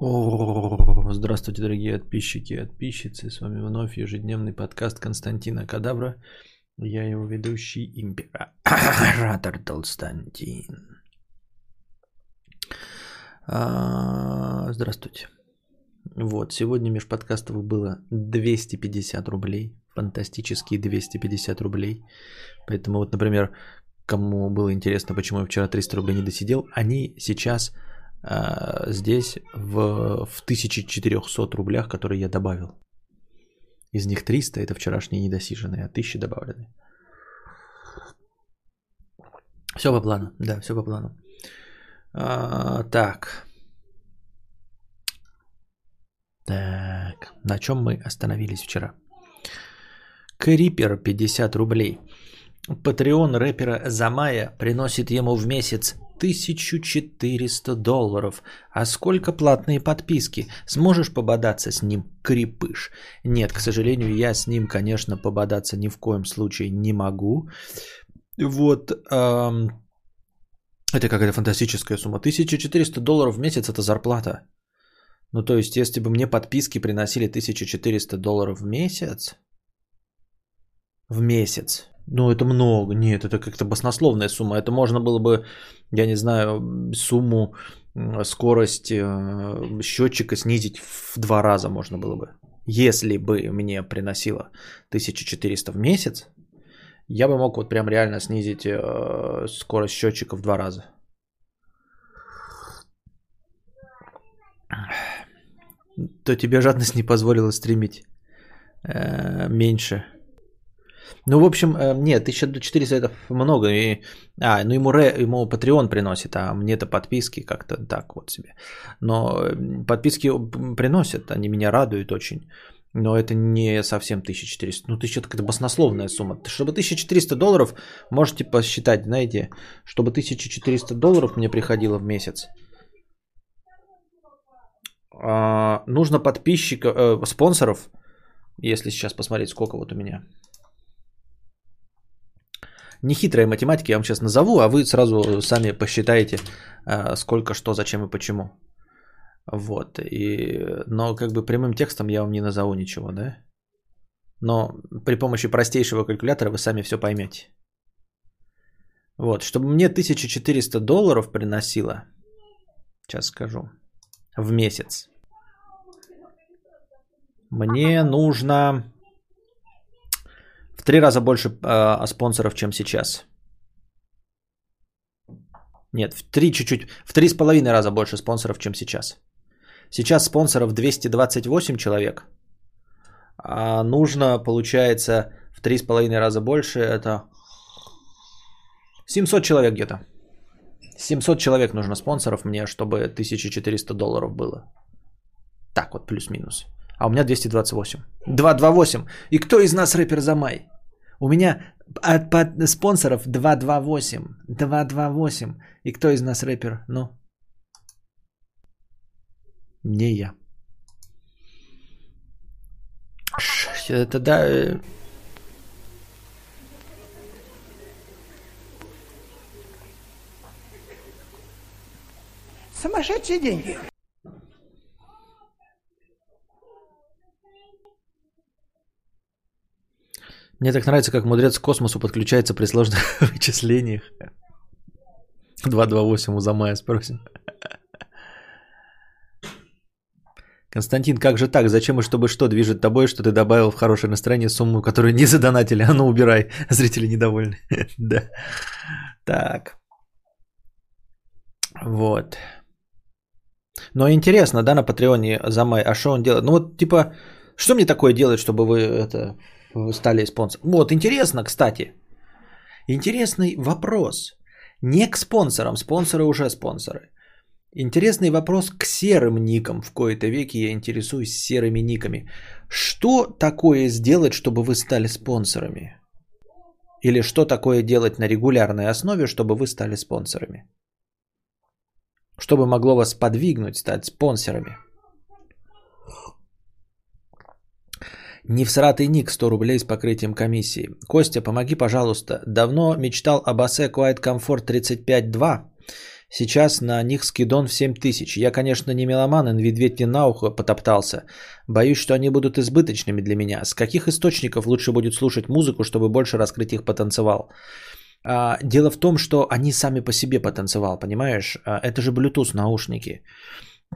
Здравствуйте, дорогие подписчики и подписчицы. С вами вновь ежедневный подкаст Константина Кадавра. Я его ведущий император Толстантин. А, здравствуйте. Вот, сегодня межподкастов было 250 рублей. Фантастические 250 рублей. Поэтому вот, например, кому было интересно, почему я вчера 300 рублей не досидел, они сейчас здесь в, в 1400 рублях, которые я добавил. Из них 300 это вчерашние недосиженные, а 1000 добавлены. Все по плану, да, все по плану. А, так. Так, на чем мы остановились вчера? Крипер 50 рублей. Патреон рэпера Замая приносит ему в месяц 1400 долларов. А сколько платные подписки? Сможешь пободаться с ним, крепыш? Нет, к сожалению, я с ним, конечно, пободаться ни в коем случае не могу. Вот, эм, это какая-то фантастическая сумма. 1400 долларов в месяц это зарплата. Ну, то есть, если бы мне подписки приносили 1400 долларов в месяц, в месяц, ну, это много. Нет, это как-то баснословная сумма. Это можно было бы, я не знаю, сумму, скорость э, счетчика снизить в два раза можно было бы. Если бы мне приносило 1400 в месяц, я бы мог вот прям реально снизить э, скорость счетчика в два раза. То тебе жадность не позволила стримить э, меньше. Ну, в общем, э, нет, 1400 это много. И, а, ну ему, ре, ему Patreon приносит, а мне-то подписки как-то так вот себе. Но подписки приносят, они меня радуют очень. Но это не совсем 1400. Ну, 1000 это баснословная сумма. Чтобы 1400 долларов, можете посчитать, знаете, чтобы 1400 долларов мне приходило в месяц. А, нужно подписчиков, э, спонсоров, если сейчас посмотреть, сколько вот у меня – нехитрая математика, я вам сейчас назову, а вы сразу сами посчитаете, а, сколько, что, зачем и почему. Вот. И, но как бы прямым текстом я вам не назову ничего, да? Но при помощи простейшего калькулятора вы сами все поймете. Вот, чтобы мне 1400 долларов приносило, сейчас скажу, в месяц. Мне нужно в три раза больше э, спонсоров, чем сейчас. Нет, в три чуть-чуть, в три с половиной раза больше спонсоров, чем сейчас. Сейчас спонсоров 228 человек. А нужно, получается, в три с половиной раза больше. Это 700 человек где-то. 700 человек нужно спонсоров мне, чтобы 1400 долларов было. Так вот, плюс-минус. А у меня 228. 228. И кто из нас рэпер за май? У меня от, от спонсоров 228. 228. И кто из нас рэпер? Ну? Не я. Это да... Э. Сумасшедшие деньги. Мне так нравится, как мудрец к космосу подключается при сложных вычислениях. 228 у Замая спросим. Константин, как же так? Зачем и чтобы что движет тобой, что ты добавил в хорошее настроение сумму, которую не задонатили? А ну убирай, зрители недовольны. да. Так. Вот. Но интересно, да, на Патреоне Замай, а что он делает? Ну вот, типа, что мне такое делать, чтобы вы это стали спонсором. Вот, интересно, кстати. Интересный вопрос. Не к спонсорам, спонсоры уже спонсоры. Интересный вопрос к серым никам. В кои-то веке я интересуюсь серыми никами. Что такое сделать, чтобы вы стали спонсорами? Или что такое делать на регулярной основе, чтобы вы стали спонсорами? Что бы могло вас подвигнуть стать спонсорами? Не всратый ник 100 рублей с покрытием комиссии. Костя, помоги, пожалуйста. Давно мечтал об Асе Quiet Comfort 35.2. Сейчас на них скидон в 7 тысяч. Я, конечно, не меломан, и ведь не на ухо потоптался. Боюсь, что они будут избыточными для меня. С каких источников лучше будет слушать музыку, чтобы больше раскрыть их потенциал? А, дело в том, что они сами по себе потенциал, понимаешь? А, это же Bluetooth наушники.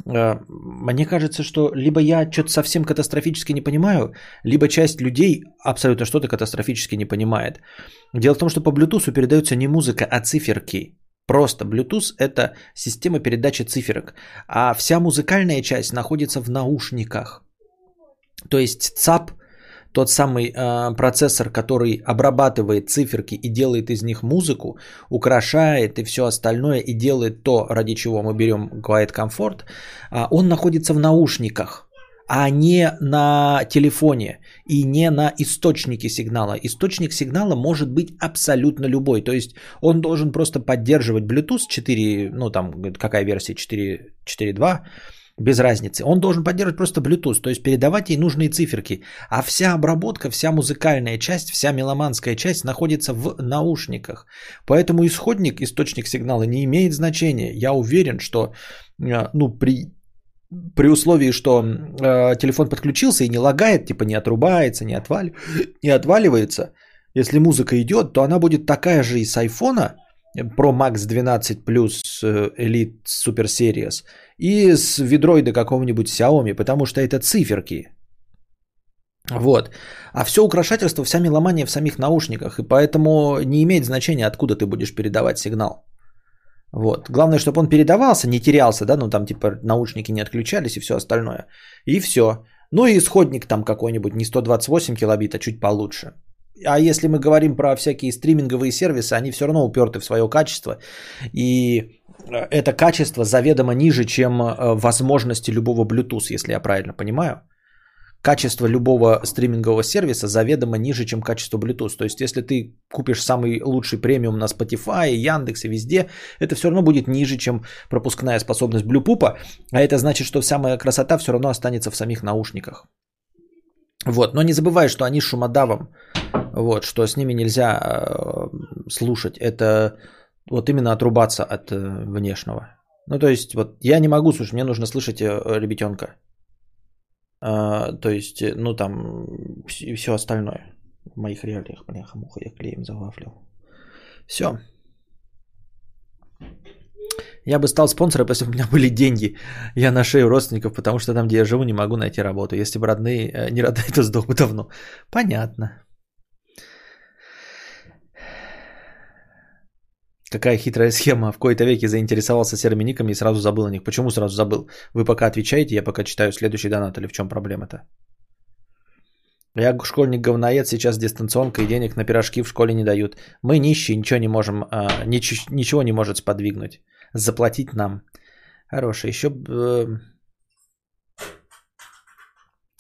А, мне кажется, что либо я что-то совсем катастрофически не понимаю, либо часть людей абсолютно что-то катастрофически не понимает. Дело в том, что по Bluetooth передается не музыка, а циферки. Просто Bluetooth это система передачи циферок, а вся музыкальная часть находится в наушниках. То есть ЦАП, тот самый э, процессор, который обрабатывает циферки и делает из них музыку, украшает и все остальное, и делает то, ради чего мы берем Quiet Comfort, э, он находится в наушниках а не на телефоне и не на источнике сигнала. Источник сигнала может быть абсолютно любой. То есть он должен просто поддерживать Bluetooth 4, ну там какая версия 4.2, без разницы. Он должен поддерживать просто Bluetooth, то есть передавать ей нужные циферки. А вся обработка, вся музыкальная часть, вся меломанская часть находится в наушниках. Поэтому исходник, источник сигнала не имеет значения. Я уверен, что э, ну, при при условии, что э, телефон подключился и не лагает, типа не отрубается, не, отвали, не отваливается, если музыка идет, то она будет такая же и с iPhone Pro Max 12 Plus э, Elite Super Series и с ведроида какого-нибудь Xiaomi, потому что это циферки. Вот. А все украшательство, вся меломания в самих наушниках, и поэтому не имеет значения, откуда ты будешь передавать сигнал. Вот. Главное, чтобы он передавался, не терялся, да, ну там типа наушники не отключались и все остальное. И все. Ну и исходник там какой-нибудь, не 128 килобит, а чуть получше. А если мы говорим про всякие стриминговые сервисы, они все равно уперты в свое качество. И э, это качество заведомо ниже, чем э, возможности любого Bluetooth, если я правильно понимаю качество любого стримингового сервиса заведомо ниже, чем качество Bluetooth. То есть, если ты купишь самый лучший премиум на Spotify, Яндексе, везде, это все равно будет ниже, чем пропускная способность Bluetooth. А это значит, что вся моя красота все равно останется в самих наушниках. Вот, но не забывай, что они шумодавом, вот, что с ними нельзя э, слушать. Это вот именно отрубаться от э, внешнего. Ну, то есть, вот я не могу слушать, мне нужно слышать э, ребятенка. А, то есть, ну там и все остальное. В моих реалиях, бляха, муха, я клеем завафлил. Все. Я бы стал спонсором, если бы у меня были деньги. Я на шею родственников, потому что там, где я живу, не могу найти работу. Если бы родные, не родные, то сдох бы давно. Понятно. Какая хитрая схема. В кои-то веке заинтересовался серыми никами и сразу забыл о них. Почему сразу забыл? Вы пока отвечаете, я пока читаю следующий донат. Или в чем проблема-то? Я школьник-говноед, сейчас дистанционка и денег на пирожки в школе не дают. Мы нищие, ничего не можем, а, нич- ничего не может сподвигнуть. Заплатить нам. Хорошо, еще... Э,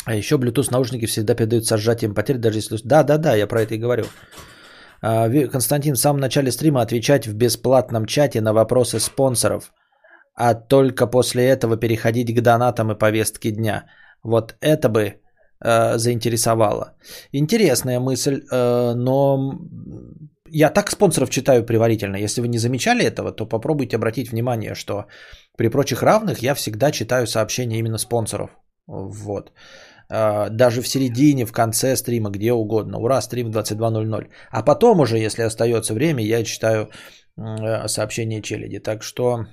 а еще Bluetooth наушники всегда передают со сжатием потерь, даже если... Да, да, да, я про это и говорю. А, Константин, в самом начале стрима отвечать в бесплатном чате на вопросы спонсоров, а только после этого переходить к донатам и повестке дня. Вот это бы э, заинтересовало. Интересная мысль, э, но я так спонсоров читаю предварительно. Если вы не замечали этого, то попробуйте обратить внимание, что при прочих равных я всегда читаю сообщения именно спонсоров. Вот. А, даже в середине, в конце стрима, где угодно. Ура, стрим 22.00. А потом уже, если остается время, я читаю э, сообщения челяди. Так что...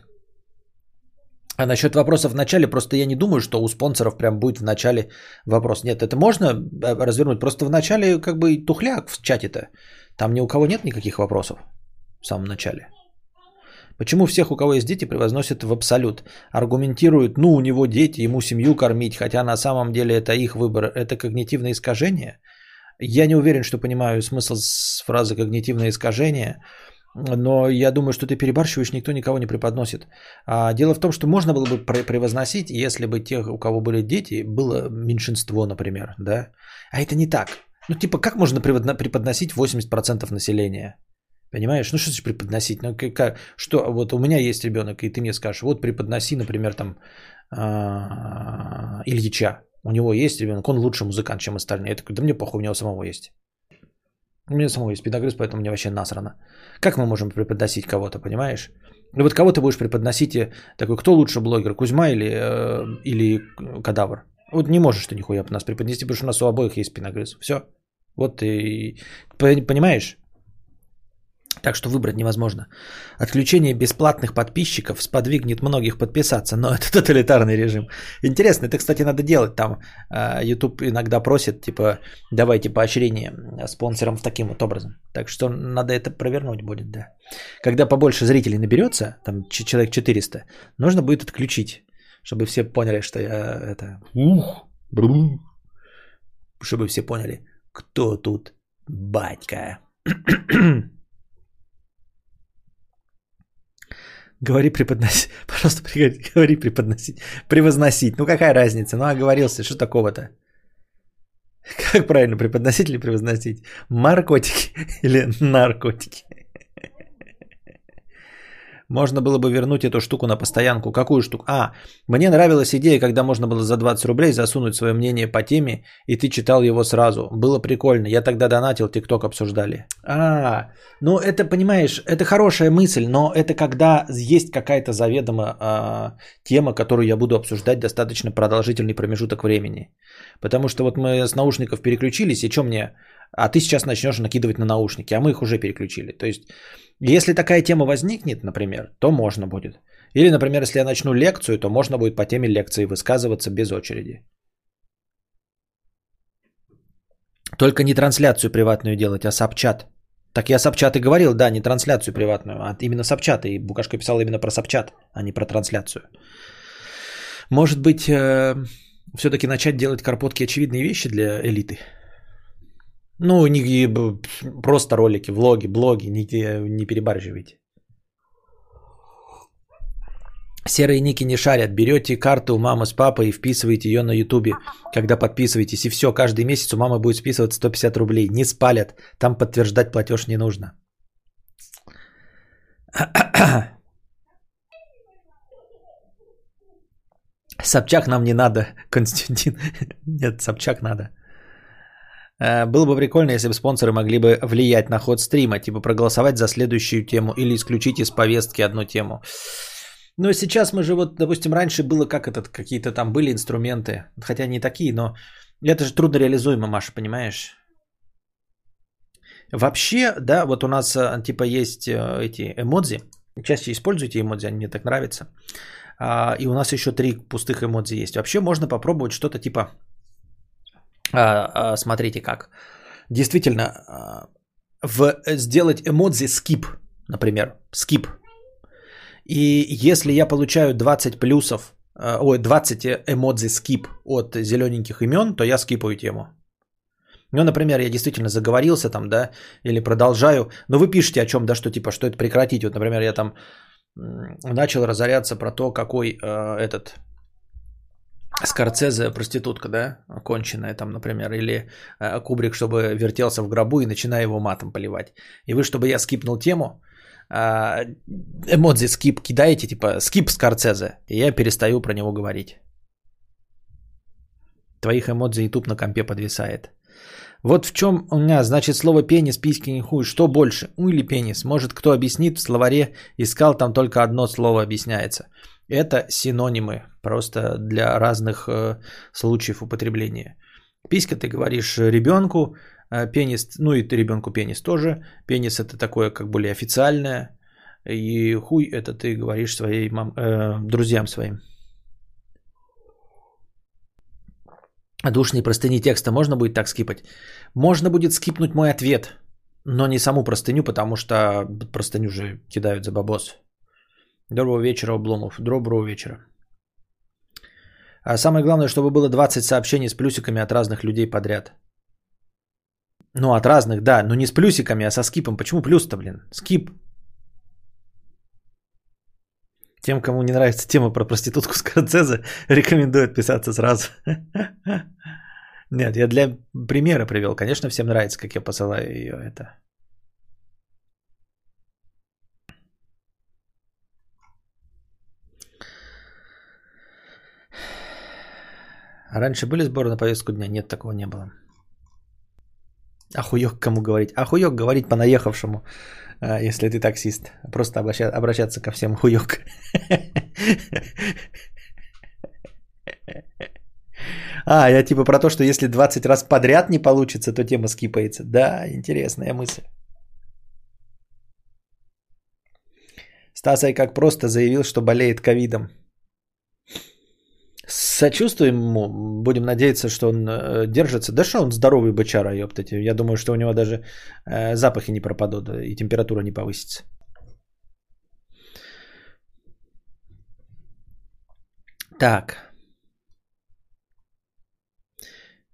А насчет вопросов в начале, просто я не думаю, что у спонсоров прям будет в начале вопрос. Нет, это можно э, развернуть. Просто в начале как бы тухляк в чате-то. Там ни у кого нет никаких вопросов в самом начале. Почему всех, у кого есть дети, превозносят в абсолют? Аргументируют, ну, у него дети, ему семью кормить, хотя на самом деле это их выбор. Это когнитивное искажение? Я не уверен, что понимаю смысл с фразы когнитивное искажение, но я думаю, что ты перебарщиваешь, никто никого не преподносит. А дело в том, что можно было бы превозносить, если бы тех, у кого были дети, было меньшинство, например, да? А это не так. Ну, типа, как можно преподносить 80% населения? Понимаешь? Ну что значит преподносить? Ну как, что вот у меня есть ребенок, и ты мне скажешь, вот преподноси, например, там а, Ильича. У него есть ребенок, он лучше музыкант, чем остальные. Я такой, да мне похуй, у него самого есть. У меня самого есть педагог, поэтому мне вообще насрано. Как мы можем преподносить кого-то, понимаешь? Ну вот кого ты будешь преподносить, э, такой, кто лучше блогер, Кузьма или, э, или Кадавр? Вот не можешь ты нихуя нас преподнести, потому что у нас у обоих есть спиногрыз. Все. Вот ты понимаешь? Так что выбрать невозможно. Отключение бесплатных подписчиков сподвигнет многих подписаться, но это тоталитарный режим. Интересно, это, кстати, надо делать. Там а, YouTube иногда просит, типа, давайте поощрение спонсорам в таким вот образом. Так что надо это провернуть будет, да. Когда побольше зрителей наберется, там человек 400, нужно будет отключить, чтобы все поняли, что я это... Ух, бру. Чтобы все поняли, кто тут батька. Говори преподносить. Пожалуйста, говори преподносить. Превозносить. Ну какая разница? Ну оговорился, что такого-то? Как правильно, преподносить или превозносить? Маркотики или наркотики? Можно было бы вернуть эту штуку на постоянку. Какую штуку? А, мне нравилась идея, когда можно было за 20 рублей засунуть свое мнение по теме, и ты читал его сразу. Было прикольно. Я тогда донатил, ТикТок обсуждали. А, ну это, понимаешь, это хорошая мысль, но это когда есть какая-то заведомо а, тема, которую я буду обсуждать достаточно продолжительный промежуток времени. Потому что вот мы с наушников переключились, и что мне? А ты сейчас начнешь накидывать на наушники, а мы их уже переключили. То есть если такая тема возникнет, например, то можно будет. Или, например, если я начну лекцию, то можно будет по теме лекции высказываться без очереди. Только не трансляцию приватную делать, а сапчат. Так я сапчат и говорил, да, не трансляцию приватную, а именно сапчат. И Букашка писал именно про сапчат, а не про трансляцию. Может быть, э, все-таки начать делать карпотки очевидные вещи для элиты? Ну, не, просто ролики, влоги, блоги, не, не перебарживайте. Серые ники не шарят. Берете карту у мамы с папой и вписываете ее на ютубе, когда подписываетесь. И все, каждый месяц у мамы будет списывать 150 рублей. Не спалят. Там подтверждать платеж не нужно. Собчак нам не надо, Константин. Нет, Собчак надо. Э, было бы прикольно, если бы спонсоры могли бы влиять на ход стрима, типа проголосовать за следующую тему или исключить из повестки одну тему. Но сейчас мы же вот, допустим, раньше было как этот, какие-то там были инструменты, хотя не такие, но это же трудно реализуемо, Маша, понимаешь? Вообще, да, вот у нас э, типа есть э, эти эмодзи. Чаще используйте эмодзи, они мне так нравятся. А, и у нас еще три пустых эмодзи есть. Вообще можно попробовать что-то типа а, а, смотрите как. Действительно, а, в, сделать эмодзи skip, например, skip. И если я получаю 20 плюсов, ой, 20 эмодзи skip от зелененьких имен, то я скипаю тему. Ну, например, я действительно заговорился там, да, или продолжаю, но вы пишете о чем, да, что типа, что это прекратить. Вот, например, я там начал разоряться про то, какой э, этот Скорцезе проститутка, да, конченая там, например, или э, Кубрик, чтобы вертелся в гробу и начинаю его матом поливать. И вы, чтобы я скипнул тему, э, эмодзи скип кидаете, типа скип Скорцезе, и я перестаю про него говорить. Твоих эмодзи YouTube на компе подвисает. Вот в чем у меня, значит, слово пенис, письки, не хуй. Что больше? У или пенис? Может, кто объяснит в словаре? Искал, там только одно слово объясняется. Это синонимы, просто для разных э, случаев употребления. Писька ты говоришь ребенку, э, пенис, ну и ты ребенку пенис тоже. Пенис это такое как более официальное. И хуй это ты говоришь своим мам, э, друзьям своим. Душные простыни текста можно будет так скипать? Можно будет скипнуть мой ответ, но не саму простыню, потому что простыню же кидают за бабос. Доброго вечера, Обломов. Доброго вечера. А самое главное, чтобы было 20 сообщений с плюсиками от разных людей подряд. Ну, от разных, да, но не с плюсиками, а со скипом. Почему плюс-то, блин? Скип. Тем, кому не нравится тема про проститутку Скорцезе, рекомендую отписаться сразу. Нет, я для примера привел. Конечно, всем нравится, как я посылаю ее это. Раньше были сборы на повестку дня? Нет, такого не было. Ахуёк кому говорить? Ахуёк говорить по наехавшему, а, если ты таксист. Просто обращаться ко всем хуёк. А, я типа про то, что если 20 раз подряд не получится, то тема скипается. Да, интересная мысль. Стасай как просто заявил, что болеет ковидом. Сочувствуем ему, будем надеяться, что он э, держится. Да что он здоровый бычара, ёптать. Я думаю, что у него даже э, запахи не пропадут и температура не повысится. Так.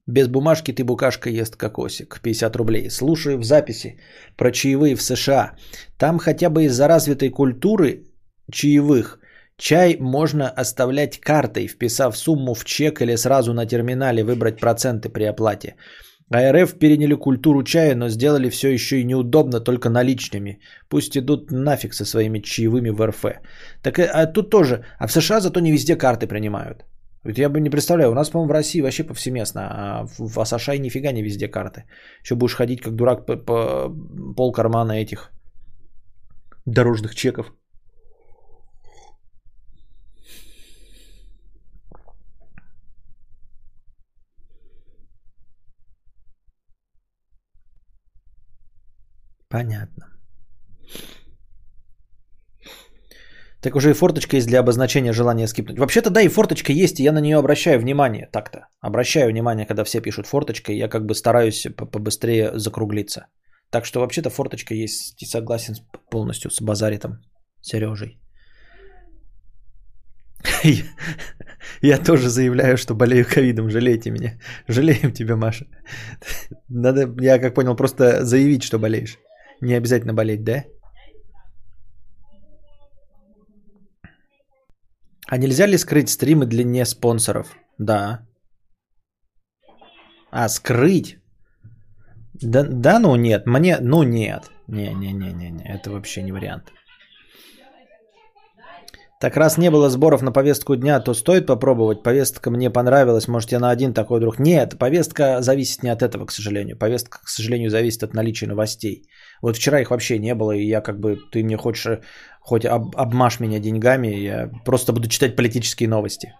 Без бумажки ты букашка ест кокосик. 50 рублей. Слушаю в записи про чаевые в США. Там хотя бы из-за развитой культуры чаевых чай можно оставлять картой, вписав сумму в чек или сразу на терминале выбрать проценты при оплате. А РФ переняли культуру чая, но сделали все еще и неудобно только наличными. Пусть идут нафиг со своими чаевыми в РФ. Так а тут тоже. А в США зато не везде карты принимают. Вот я бы не представляю, у нас, по-моему, в России вообще повсеместно, а в, в США нифига не везде карты. Еще будешь ходить как дурак по пол кармана этих дорожных чеков. Понятно. Так уже и форточка есть для обозначения желания скипнуть. Вообще-то да, и форточка есть, и я на нее обращаю внимание так-то. Обращаю внимание, когда все пишут форточка, и я как бы стараюсь побыстрее закруглиться. Так что вообще-то форточка есть, и согласен полностью с базаритом Сережей. Я тоже заявляю, что болею ковидом, жалейте меня. Жалеем тебя, Маша. Надо, я как понял, просто заявить, что болеешь. Не обязательно болеть, да? А нельзя ли скрыть стримы для спонсоров? Да. А, скрыть? Да, да, ну нет. Мне, ну нет. Не-не-не-не, это вообще не вариант. Так раз не было сборов на повестку дня, то стоит попробовать. Повестка мне понравилась, может я на один такой друг. Нет, повестка зависит не от этого, к сожалению. Повестка, к сожалению, зависит от наличия новостей. Вот вчера их вообще не было, и я как бы, ты мне хочешь, э, хоть об, обмажь меня деньгами, я просто буду читать политические новости.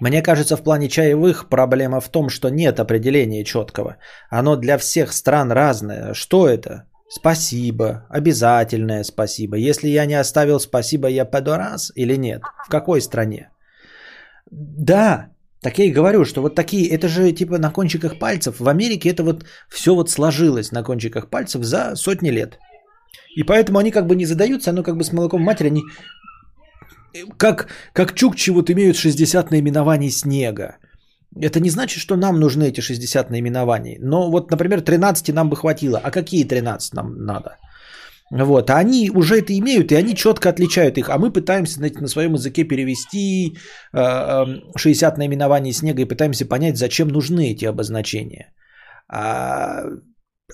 Мне кажется, в плане чаевых проблема в том, что нет определения четкого. Оно для всех стран разное. Что это? Спасибо, обязательное спасибо. Если я не оставил спасибо, я подорас или нет? В какой стране? Да, так я и говорю, что вот такие, это же типа на кончиках пальцев. В Америке это вот все вот сложилось на кончиках пальцев за сотни лет. И поэтому они как бы не задаются, оно как бы с молоком матери, они как, как чукчи вот имеют 60 наименований снега. Это не значит, что нам нужны эти 60 наименований. Но вот, например, 13 нам бы хватило. А какие 13 нам надо? Вот, а они уже это имеют, и они четко отличают их. А мы пытаемся знаете, на своем языке перевести 60 э, наименований снега и пытаемся понять, зачем нужны эти обозначения. А,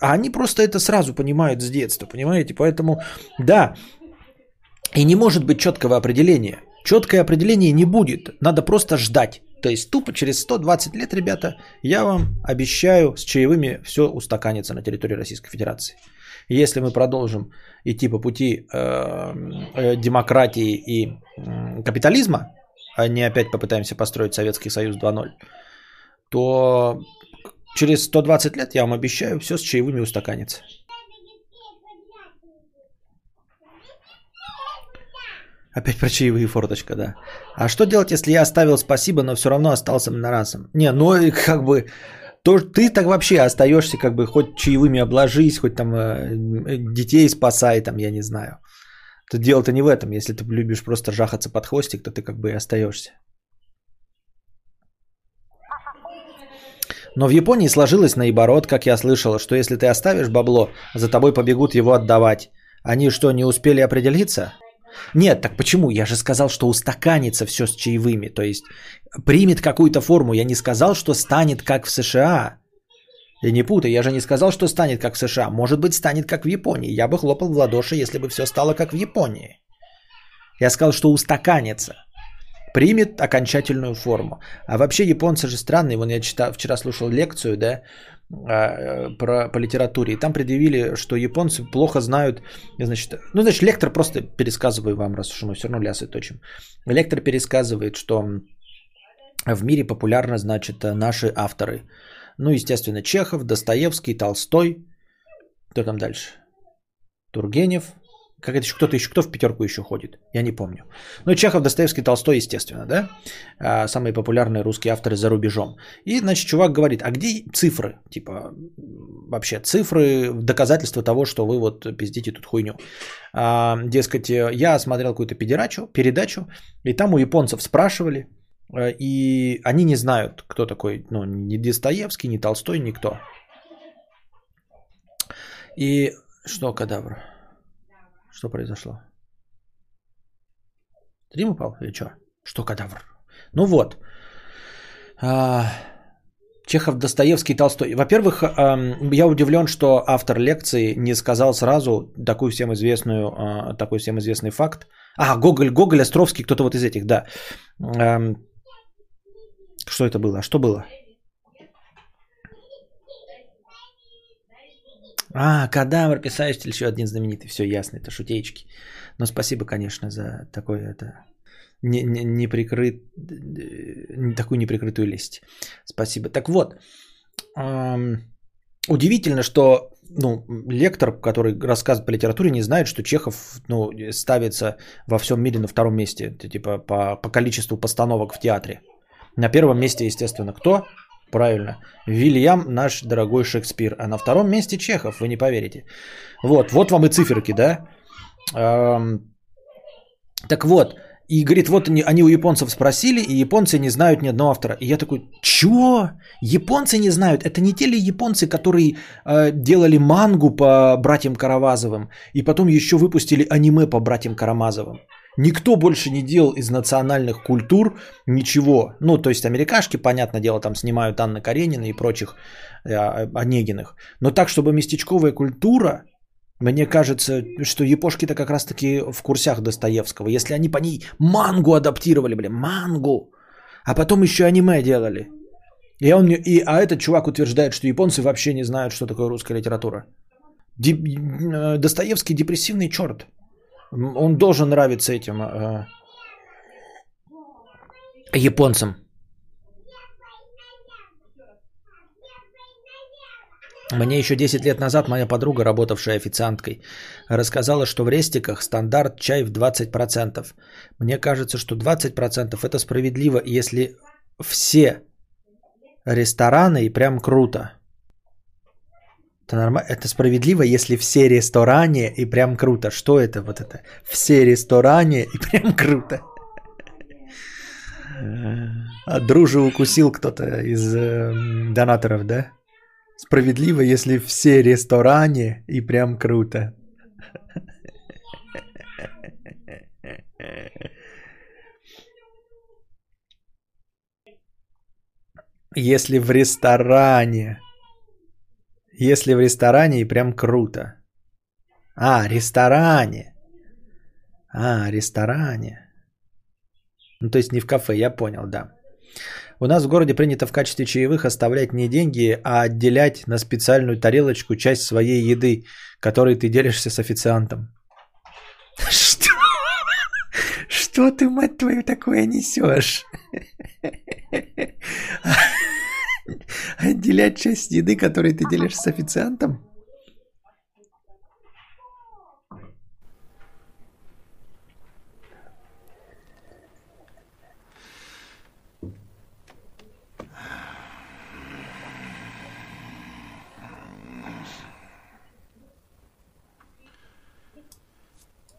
а они просто это сразу понимают с детства, понимаете? Поэтому, да, и не может быть четкого определения. Четкое определение не будет, надо просто ждать. То есть тупо через 120 лет, ребята, я вам обещаю, с чаевыми все устаканится на территории Российской Федерации. Если мы продолжим идти по пути э, э, демократии и капитализма, а не опять попытаемся построить Советский Союз 2.0, то через 120 лет, я вам обещаю, все с чаевыми устаканится. Опять про чаевые форточка, да. А что делать, если я оставил спасибо, но все равно остался монорасом? Не, ну как бы то ты так вообще остаешься, как бы хоть чаевыми обложись, хоть там э, детей спасай, там, я не знаю. То дело-то не в этом. Если ты любишь просто жахаться под хвостик, то ты как бы и остаешься. Но в Японии сложилось наоборот, как я слышал, что если ты оставишь бабло, за тобой побегут его отдавать. Они что, не успели определиться? Нет, так почему? Я же сказал, что устаканится все с чаевыми. То есть примет какую-то форму. Я не сказал, что станет как в США. Я не путай, я же не сказал, что станет как в США. Может быть, станет как в Японии. Я бы хлопал в ладоши, если бы все стало как в Японии. Я сказал, что устаканится. примет окончательную форму. А вообще японцы же странные. Вон я читал, вчера слушал лекцию, да, про, по литературе. И там предъявили, что японцы плохо знают, значит, ну, значит, лектор просто пересказываю вам, раз уж мы все равно лясы точим. Лектор пересказывает, что в мире популярны, значит, наши авторы. Ну, естественно, Чехов, Достоевский, Толстой. Кто там дальше? Тургенев, как это еще кто-то еще, кто в пятерку еще ходит? Я не помню. Ну, Чехов, Достоевский, Толстой, естественно, да? А, самые популярные русские авторы за рубежом. И, значит, чувак говорит, а где цифры? Типа, вообще, цифры, доказательства того, что вы вот пиздите тут хуйню. А, дескать, я смотрел какую-то передачу, передачу, и там у японцев спрашивали, э, и они не знают, кто такой, ну, ни Достоевский, ни Толстой, никто. И что, кадавр? Что произошло? Стрим упал или что? Что кадавр? Ну вот. А, Чехов, Достоевский, Толстой. Во-первых, я удивлен, что автор лекции не сказал сразу такую всем известную, а, такой всем известный факт. А, Гоголь, Гоголь, Островский, кто-то вот из этих, да. Что это было? Что было? А, кадавр, писатель, еще один знаменитый. Все ясно, это шутеечки. Но спасибо, конечно, за такое это не, не, не прикрыт, не такую неприкрытую лесть. Спасибо. Так вот, эм, удивительно, что ну, лектор, который рассказывает по литературе, не знает, что Чехов ну, ставится во всем мире на втором месте, типа по, по количеству постановок в театре. На первом месте, естественно, кто? Правильно. Вильям, наш дорогой Шекспир. А на втором месте Чехов, вы не поверите. Вот, вот вам и циферки, да? Эм, так вот, и говорит, вот они, они у японцев спросили, и японцы не знают ни одного автора. И я такой, чё? Японцы не знают? Это не те ли японцы, которые э, делали мангу по братьям Каравазовым, и потом еще выпустили аниме по братьям Карамазовым? Никто больше не делал из национальных культур ничего. Ну, то есть америкашки, понятное дело, там снимают Анна Каренина и прочих э, Онегиных. Но так, чтобы местечковая культура, мне кажется, что япошки-то как раз-таки в курсях Достоевского. Если они по ней мангу адаптировали, блин, мангу, а потом еще аниме делали. И он, и, а этот чувак утверждает, что японцы вообще не знают, что такое русская литература. Э, Достоевский депрессивный черт. Он должен нравиться этим э, японцам. Мне еще 10 лет назад моя подруга, работавшая официанткой, рассказала, что в рестиках стандарт чай в 20%. Мне кажется, что 20% это справедливо, если все рестораны и прям круто. Это, нормально, это справедливо, если все рестораны и прям круто. Что это вот это? Все рестораны и прям круто. А дружи укусил кто-то из э, донаторов, да? Справедливо, если все рестораны и прям круто. Если в ресторане если в ресторане и прям круто. А, ресторане. А, ресторане. Ну, то есть не в кафе, я понял, да. У нас в городе принято в качестве чаевых оставлять не деньги, а отделять на специальную тарелочку часть своей еды, которой ты делишься с официантом. Что? Что ты, мать твою, такое несешь? Отделять часть еды, которую ты делишь с официантом?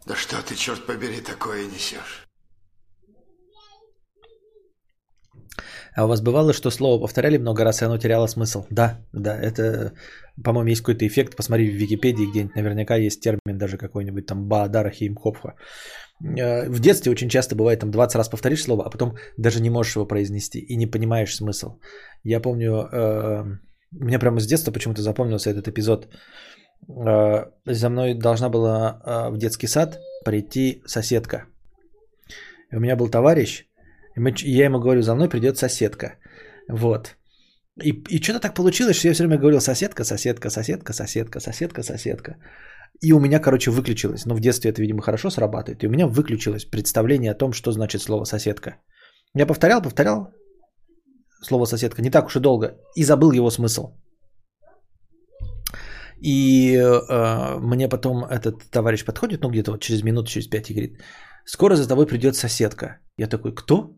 Да что ты, черт побери, такое несешь? А у вас бывало, что слово повторяли много раз, и оно теряло смысл? Да, да, это, по-моему, есть какой-то эффект. Посмотри в Википедии, где-нибудь наверняка есть термин даже какой-нибудь там Баадара Хеймхопфа. Э, в детстве очень часто бывает, там 20 раз повторишь слово, а потом даже не можешь его произнести и не понимаешь смысл. Я помню, э, мне прямо с детства почему-то запомнился этот эпизод. Э, за мной должна была в детский сад прийти соседка. И у меня был товарищ, Я ему говорю, за мной придет соседка. Вот. И, и что-то так получилось, что я все время говорил соседка, соседка, соседка, соседка, соседка, соседка. И у меня, короче, выключилось. Ну, в детстве это, видимо, хорошо срабатывает. И у меня выключилось представление о том, что значит слово соседка. Я повторял, повторял слово соседка не так уж и долго. И забыл его смысл. И э, мне потом этот товарищ подходит, ну где-то вот через минуту, через пять, и говорит, скоро за тобой придет соседка. Я такой, кто?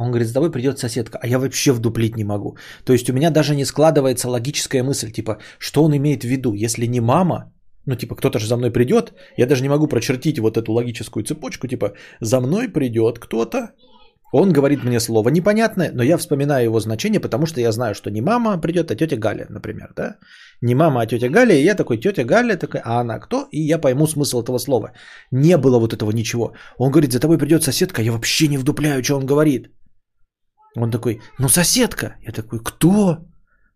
Он говорит, за тобой придет соседка, а я вообще вдуплить не могу. То есть у меня даже не складывается логическая мысль, типа, что он имеет в виду, если не мама, ну типа кто-то же за мной придет, я даже не могу прочертить вот эту логическую цепочку, типа, за мной придет кто-то, он говорит мне слово непонятное, но я вспоминаю его значение, потому что я знаю, что не мама придет, а тетя Галя, например, да? Не мама, а тетя Галя, и я такой, тетя Галя, такая, а она кто? И я пойму смысл этого слова. Не было вот этого ничего. Он говорит, за тобой придет соседка, я вообще не вдупляю, что он говорит. Он такой, ну соседка. Я такой, кто?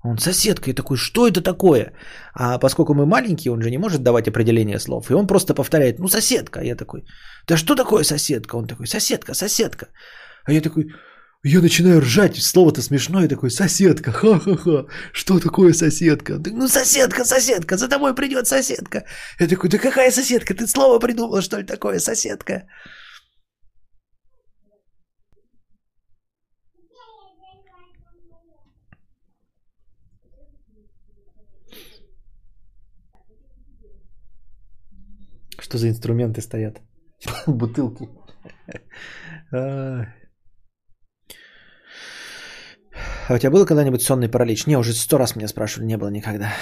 Он соседка. Я такой, что это такое? А поскольку мы маленькие, он же не может давать определение слов. И он просто повторяет, ну соседка. Я такой, да что такое соседка? Он такой, соседка, соседка. А я такой, я начинаю ржать, слово-то смешное, такой, соседка, ха-ха-ха, что такое соседка? ну, соседка, соседка, за тобой придет соседка. Я такой, да какая соседка, ты слово придумал, что ли, такое соседка? Что за инструменты стоят? Бутылки. А у тебя был когда-нибудь сонный паралич? Не, уже сто раз меня спрашивали, не было никогда.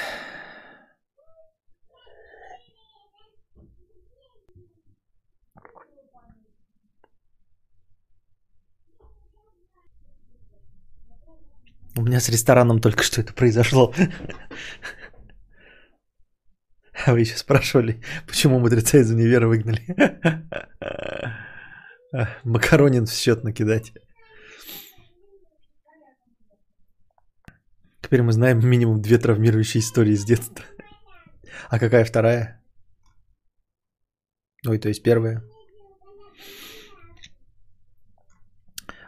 У меня с рестораном только что это произошло. А вы еще спрашивали, почему мудреца из универа выгнали. Макаронин в счет накидать. Теперь мы знаем минимум две травмирующие истории с детства. А какая вторая? Ой, то есть первая.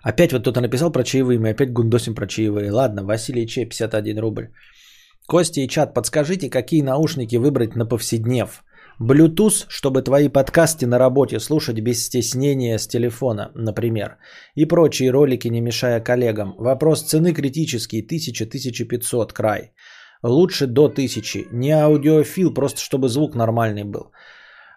Опять вот кто-то написал про чаевые, мы опять гундосим про чаевые. Ладно, Василий Че, 51 рубль. Костя и чат, подскажите, какие наушники выбрать на повседнев? Bluetooth, чтобы твои подкасты на работе слушать без стеснения с телефона, например. И прочие ролики, не мешая коллегам. Вопрос цены критический, 1000-1500 край. Лучше до 1000. Не аудиофил, просто чтобы звук нормальный был.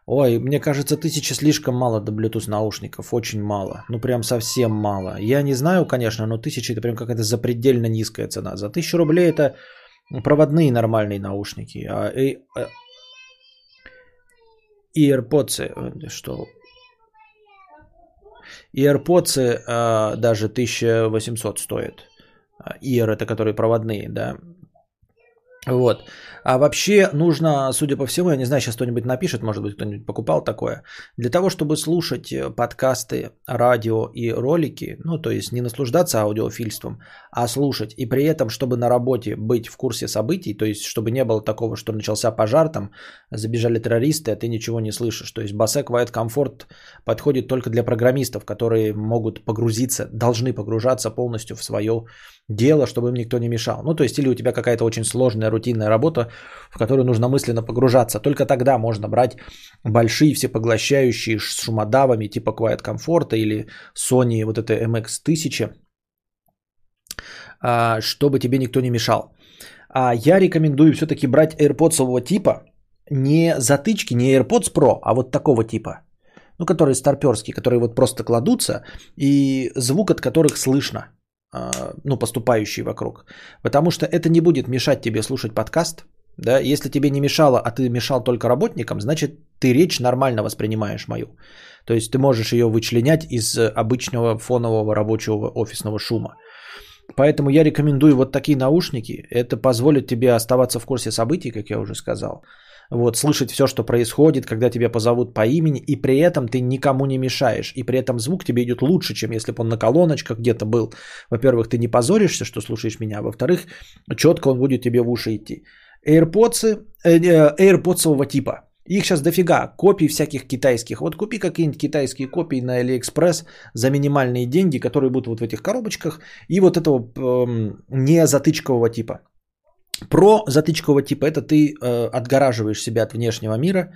Ой, мне кажется, тысяча слишком мало до Bluetooth наушников, очень мало. Ну прям совсем мало. Я не знаю, конечно, но тысяча это прям какая-то запредельно низкая цена. За тысячу рублей это проводные нормальные наушники. А, и, а, и AirPods, э, что? И AirPods а, даже 1800 стоят. Ear это которые проводные, да. Вот. А вообще нужно, судя по всему, я не знаю, сейчас кто-нибудь напишет, может быть, кто-нибудь покупал такое. Для того, чтобы слушать э, подкасты, радио и ролики, ну, то есть не наслаждаться аудиофильством, а слушать, и при этом, чтобы на работе быть в курсе событий, то есть чтобы не было такого, что начался пожар, там забежали террористы, а ты ничего не слышишь. То есть Bose Quiet Comfort подходит только для программистов, которые могут погрузиться, должны погружаться полностью в свое дело, чтобы им никто не мешал. Ну, то есть или у тебя какая-то очень сложная рутинная работа, в которую нужно мысленно погружаться. Только тогда можно брать большие всепоглощающие с шумодавами типа Quiet Comfort или Sony вот это MX1000, а, чтобы тебе никто не мешал. А я рекомендую все-таки брать AirPods типа, не затычки, не AirPods Pro, а вот такого типа. Ну, которые старперские, которые вот просто кладутся, и звук от которых слышно, ну, поступающий вокруг. Потому что это не будет мешать тебе слушать подкаст, да, если тебе не мешало, а ты мешал только работникам, значит, ты речь нормально воспринимаешь мою. То есть ты можешь ее вычленять из обычного фонового рабочего офисного шума. Поэтому я рекомендую вот такие наушники. Это позволит тебе оставаться в курсе событий, как я уже сказал. Вот, слышать все, что происходит, когда тебя позовут по имени, и при этом ты никому не мешаешь. И при этом звук тебе идет лучше, чем если бы он на колоночках где-то был. Во-первых, ты не позоришься, что слушаешь меня. Во-вторых, четко он будет тебе в уши идти. AirPods, э, AirPods типа. Их сейчас дофига, копий всяких китайских. Вот купи какие-нибудь китайские копии на Алиэкспресс за минимальные деньги, которые будут вот в этих коробочках. И вот этого э, не затычкового типа. Про затычкового типа это ты э, отгораживаешь себя от внешнего мира,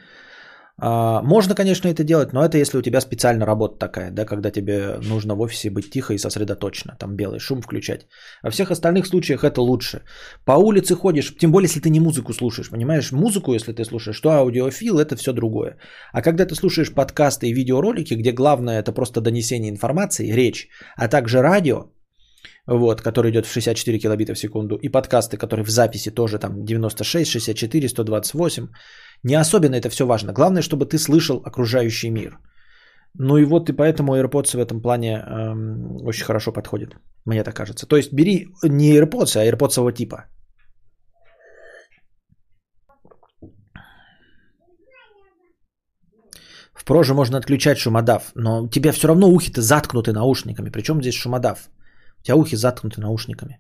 а, можно, конечно, это делать, но это если у тебя специально работа такая, да, когда тебе нужно в офисе быть тихо и сосредоточено, там белый шум включать. Во всех остальных случаях это лучше. По улице ходишь, тем более, если ты не музыку слушаешь, понимаешь, музыку, если ты слушаешь, то аудиофил это все другое. А когда ты слушаешь подкасты и видеоролики, где главное это просто донесение информации, речь, а также радио, вот, который идет в 64 килобита в секунду, и подкасты, которые в записи тоже там 96, 64, 128, не особенно это все важно. Главное, чтобы ты слышал окружающий мир. Ну и вот и поэтому AirPods в этом плане эм, очень хорошо подходит, мне так кажется. То есть бери не AirPods, а AirPods типа. В Pro можно отключать шумодав, но тебе все равно ухи-то заткнуты наушниками. Причем здесь шумодав? У тебя ухи заткнуты наушниками.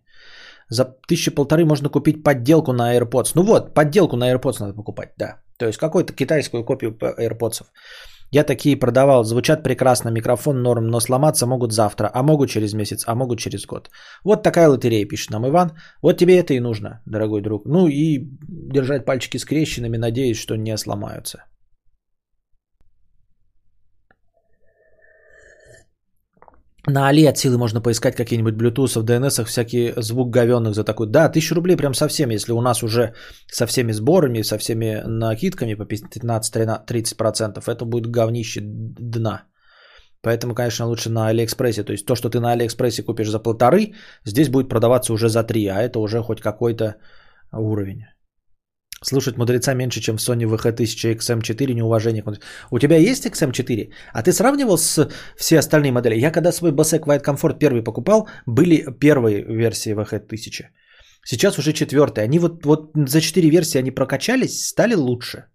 За тысячи полторы можно купить подделку на AirPods. Ну вот, подделку на AirPods надо покупать, да. То есть какую-то китайскую копию AirPods. Я такие продавал, звучат прекрасно, микрофон норм, но сломаться могут завтра, а могут через месяц, а могут через год. Вот такая лотерея, пишет нам Иван. Вот тебе это и нужно, дорогой друг. Ну и держать пальчики скрещенными, надеюсь, что не сломаются. На Али от силы можно поискать какие-нибудь Bluetooth в DNS, всякий звук говенных за такой. Да, тысячу рублей прям совсем, если у нас уже со всеми сборами, со всеми накидками по 15-30%, это будет говнище дна. Поэтому, конечно, лучше на Алиэкспрессе. То есть то, что ты на Алиэкспрессе купишь за полторы, здесь будет продаваться уже за три, а это уже хоть какой-то уровень. Слушать мудреца меньше, чем в Sony WH1000 XM4, неуважение. У тебя есть XM4? А ты сравнивал с все остальные модели? Я когда свой Bose QuietComfort первый покупал, были первые версии WH1000. Сейчас уже четвертые. Они вот, вот за четыре версии они прокачались, стали лучше.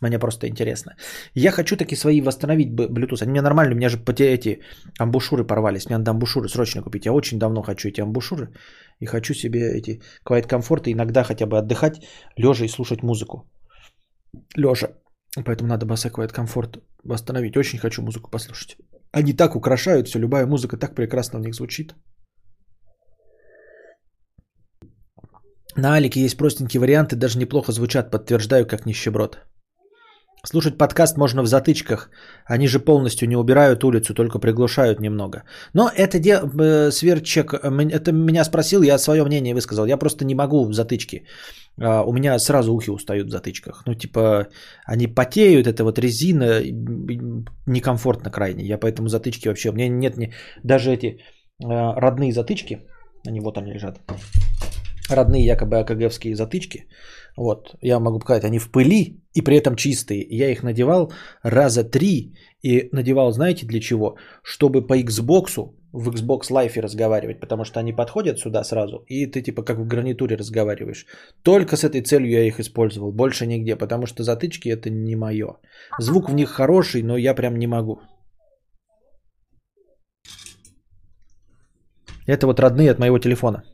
Мне просто интересно. Я хочу таки свои восстановить Bluetooth. Они у меня нормально, у меня же эти амбушюры порвались. Мне надо амбушюры срочно купить. Я очень давно хочу эти амбушюры. И хочу себе эти Quiet Comfort и иногда хотя бы отдыхать, лежа и слушать музыку. Лежа. Поэтому надо Bose Quiet Comfort восстановить. Очень хочу музыку послушать. Они так украшают все, любая музыка так прекрасно в них звучит. На Алике есть простенькие варианты, даже неплохо звучат, подтверждаю, как нищеброд. Слушать подкаст можно в затычках. Они же полностью не убирают улицу, только приглушают немного. Но это де... Э, сверчек, это меня спросил, я свое мнение высказал. Я просто не могу в затычке. А, у меня сразу ухи устают в затычках. Ну, типа, они потеют, это вот резина, некомфортно крайне. Я поэтому затычки вообще... У меня нет ни... даже эти а, родные затычки, они вот они лежат. Родные якобы АКГовские затычки – вот, я могу сказать, они в пыли и при этом чистые. Я их надевал раза три и надевал, знаете, для чего? Чтобы по Xbox, в Xbox Live разговаривать, потому что они подходят сюда сразу, и ты типа как в гарнитуре разговариваешь. Только с этой целью я их использовал, больше нигде, потому что затычки это не мое. Звук в них хороший, но я прям не могу. Это вот родные от моего телефона.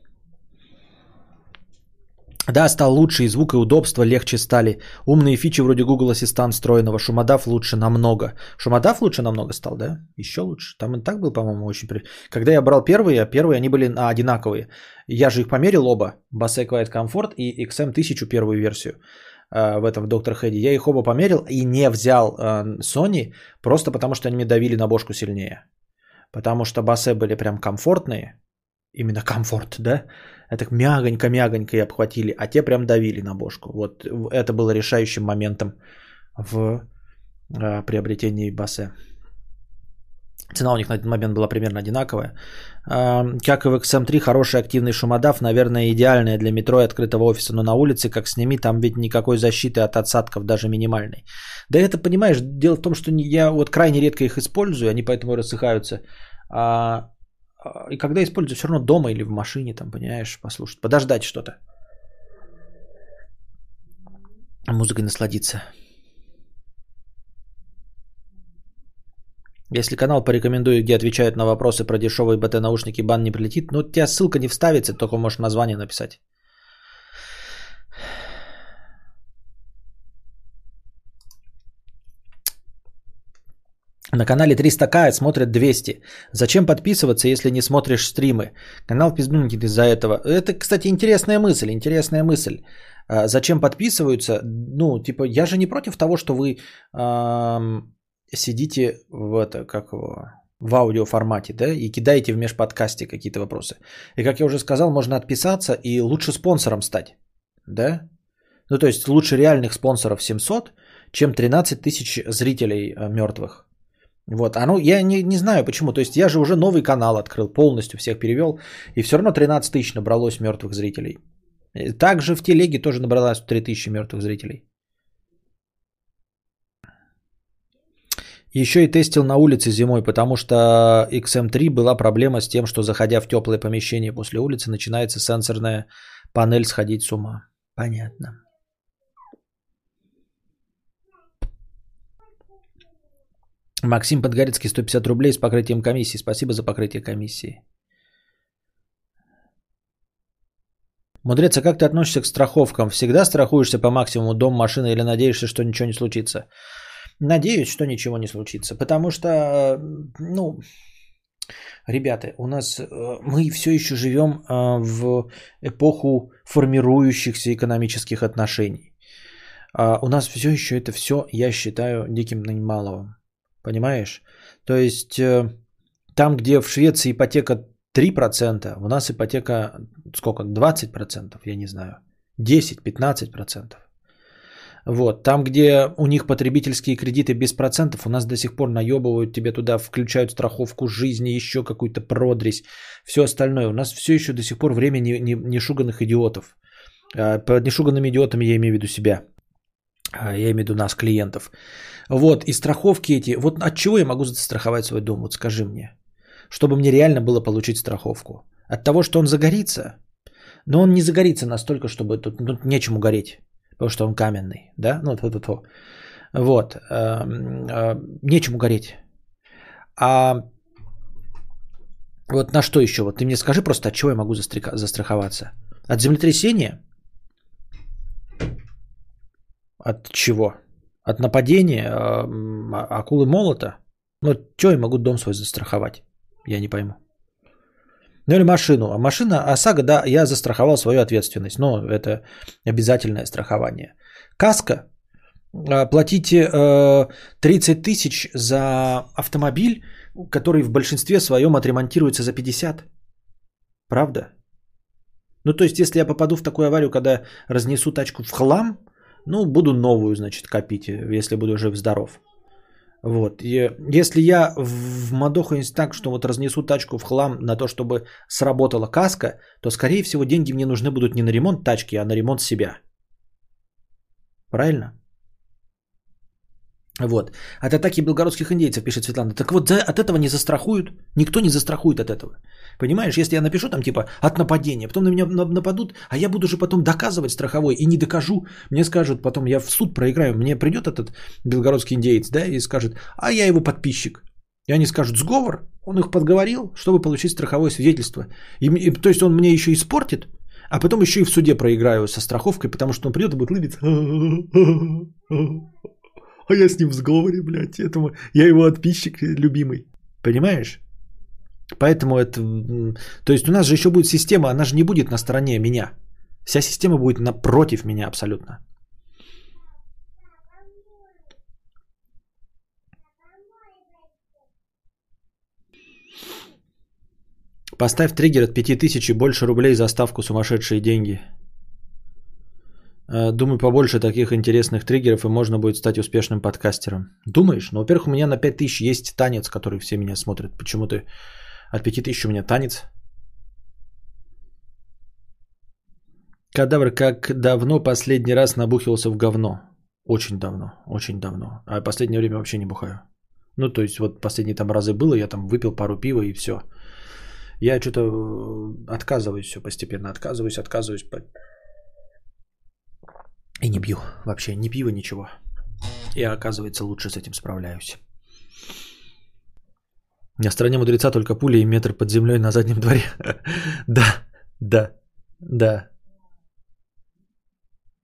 Да, стал лучше, и звук, и удобство легче стали. Умные фичи вроде Google Ассистент встроенного. Шумодав лучше намного. Шумодав лучше намного стал, да? Еще лучше. Там и так был, по-моему, очень... Когда я брал первые, первые они были а, одинаковые. Я же их померил оба. Bass Quiet Comfort и XM1000 первую версию а, в этом Доктор Хэдди. Я их оба померил и не взял а, Sony, просто потому что они мне давили на бошку сильнее. Потому что басы были прям комфортные. Именно комфорт, да? Это мягонько-мягонько и обхватили, а те прям давили на бошку. Вот это было решающим моментом в э, приобретении басе. Цена у них на этот момент была примерно одинаковая. Э, как и в XM3, хороший активный шумодав, наверное, идеальная для метро и открытого офиса, но на улице, как сними, там ведь никакой защиты от отсадков, даже минимальной. Да это, понимаешь, дело в том, что я вот крайне редко их использую, они поэтому и рассыхаются. А, и когда использую, все равно дома или в машине, там, понимаешь, послушать, подождать что-то. Музыкой насладиться. Если канал порекомендую, где отвечают на вопросы про дешевые БТ-наушники, бан не прилетит, ну, у тебя ссылка не вставится, только можешь название написать. На канале 300к смотрят 200. Зачем подписываться, если не смотришь стримы? Канал пиздунькит из-за этого. Это, кстати, интересная мысль, интересная мысль. А, зачем подписываются? Ну, типа, я же не против того, что вы эм, сидите в это, как его, в аудиоформате, да, и кидаете в межподкасте какие-то вопросы. И, как я уже сказал, можно отписаться и лучше спонсором стать, да? Ну, то есть лучше реальных спонсоров 700, чем 13 тысяч зрителей э, мертвых. Вот, а ну, я не, не знаю почему. То есть я же уже новый канал открыл, полностью всех перевел, и все равно 13 тысяч набралось мертвых зрителей. Также в телеге тоже набралось 3 тысячи мертвых зрителей. Еще и тестил на улице зимой, потому что XM3 была проблема с тем, что заходя в теплое помещение после улицы, начинается сенсорная панель сходить с ума. Понятно. Максим Подгорецкий, 150 рублей с покрытием комиссии. Спасибо за покрытие комиссии. Мудрец, а как ты относишься к страховкам? Всегда страхуешься по максимуму дом, машина или надеешься, что ничего не случится? Надеюсь, что ничего не случится, потому что, ну, ребята, у нас э, мы все еще живем э, в эпоху формирующихся экономических отношений. А у нас все еще это все, я считаю, диким нанималовым. Понимаешь? То есть э, там, где в Швеции ипотека 3%, у нас ипотека сколько? 20%, я не знаю. 10-15%. Вот, там, где у них потребительские кредиты без процентов, у нас до сих пор наебывают тебе туда, включают страховку жизни, еще какую-то продресь, все остальное. У нас все еще до сих пор время не, не, не шуганных идиотов. А, под нешуганными идиотами я имею в виду себя. А, я имею в виду нас, клиентов. Вот, и страховки эти. Вот от чего я могу застраховать свой дом? Вот скажи мне. Чтобы мне реально было получить страховку. От того, что он загорится? Но он не загорится настолько, чтобы тут ну, нечему гореть. Потому что он каменный. Да? Ну, то, то, то. Вот. Э, э, нечему гореть. А вот на что еще? Вот ты мне скажи просто, от чего я могу застраховаться? От землетрясения? От чего? От нападения а, акулы молота? Ну, что я могу дом свой застраховать? Я не пойму. Ну или машину. А машина, ОСАГО, да, я застраховал свою ответственность. Но это обязательное страхование. Каска. А, платите 30 тысяч за автомобиль, который в большинстве своем отремонтируется за 50. Правда? Ну то есть, если я попаду в такую аварию, когда разнесу тачку в хлам, ну, буду новую, значит, копить, если буду жив-здоров. Вот. И если я вмадохаюсь так, что вот разнесу тачку в хлам на то, чтобы сработала каска, то, скорее всего, деньги мне нужны будут не на ремонт тачки, а на ремонт себя. Правильно? Вот. От атаки белгородских индейцев, пишет Светлана. Так вот, от этого не застрахуют. Никто не застрахует от этого. Понимаешь, если я напишу там типа от нападения, потом на меня нападут, а я буду же потом доказывать страховой и не докажу, мне скажут потом, я в суд проиграю, мне придет этот белгородский индейец, да, и скажет, а я его подписчик. И они скажут, сговор, он их подговорил, чтобы получить страховое свидетельство. И, и, то есть он мне еще испортит, а потом еще и в суде проиграю со страховкой, потому что он придет и будет лыбиться. А я с ним в сговоре, блядь. Этому... Я его подписчик любимый. Понимаешь? Поэтому это... То есть у нас же еще будет система, она же не будет на стороне меня. Вся система будет напротив меня абсолютно. Поставь триггер от 5000 и больше рублей за ставку сумасшедшие деньги. Э, думаю, побольше таких интересных триггеров, и можно будет стать успешным подкастером. Думаешь? Ну, во-первых, у меня на 5000 есть танец, который все меня смотрят. Почему ты от 5000 у меня танец. Кадавр, как давно последний раз набухивался в говно? Очень давно, очень давно. А последнее время вообще не бухаю. Ну, то есть, вот последние там разы было, я там выпил пару пива и все. Я что-то э, отказываюсь все постепенно, отказываюсь, отказываюсь. И не пью вообще, не пью ничего. И оказывается, лучше с этим справляюсь. На стороне мудреца только пуля и метр под землей на заднем дворе. да, да, да.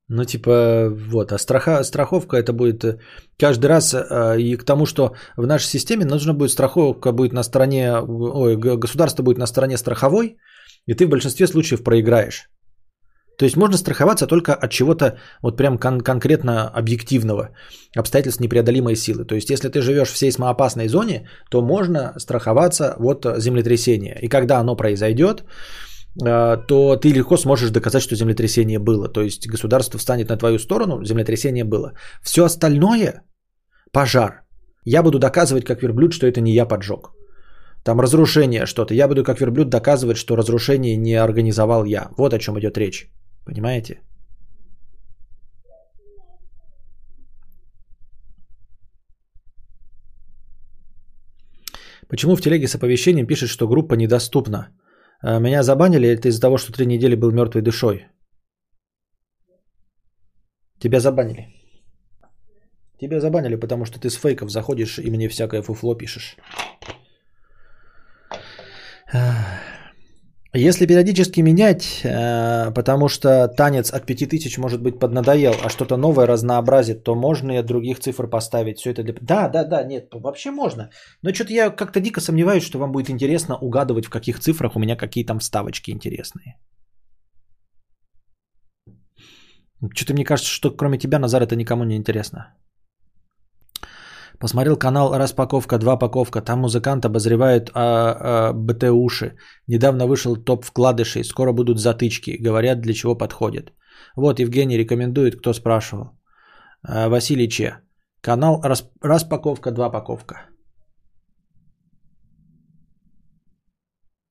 Ну, типа, вот, а страха, страховка это будет э, каждый раз, э, и к тому, что в нашей системе нужно будет страховка будет на стороне, ой, государство будет на стороне страховой, и ты в большинстве случаев проиграешь. То есть можно страховаться только от чего-то вот прям кон- конкретно объективного, обстоятельств непреодолимой силы. То есть если ты живешь в сейсмоопасной зоне, то можно страховаться от землетрясения. И когда оно произойдет, э, то ты легко сможешь доказать, что землетрясение было. То есть государство встанет на твою сторону, землетрясение было. Все остальное, пожар, я буду доказывать как верблюд, что это не я поджег. Там разрушение что-то. Я буду как верблюд доказывать, что разрушение не организовал я. Вот о чем идет речь. Понимаете? Почему в телеге с оповещением пишет, что группа недоступна? А, меня забанили это из-за того, что три недели был мертвой душой? Тебя забанили. Тебя забанили, потому что ты с фейков заходишь и мне всякое фуфло пишешь. Если периодически менять, э, потому что танец от 5000 может быть поднадоел, а что-то новое разнообразит, то можно и от других цифр поставить. Все это для... Да, да, да, нет, вообще можно. Но что-то я как-то дико сомневаюсь, что вам будет интересно угадывать, в каких цифрах у меня какие там вставочки интересные. Что-то мне кажется, что кроме тебя, Назар, это никому не интересно. Посмотрел канал «Распаковка, два паковка». Там музыкант обозревает а, а, БТУши. Недавно вышел топ вкладышей. Скоро будут затычки. Говорят, для чего подходит. Вот Евгений рекомендует, кто спрашивал. А, Василий Че. Канал рас, «Распаковка, два паковка».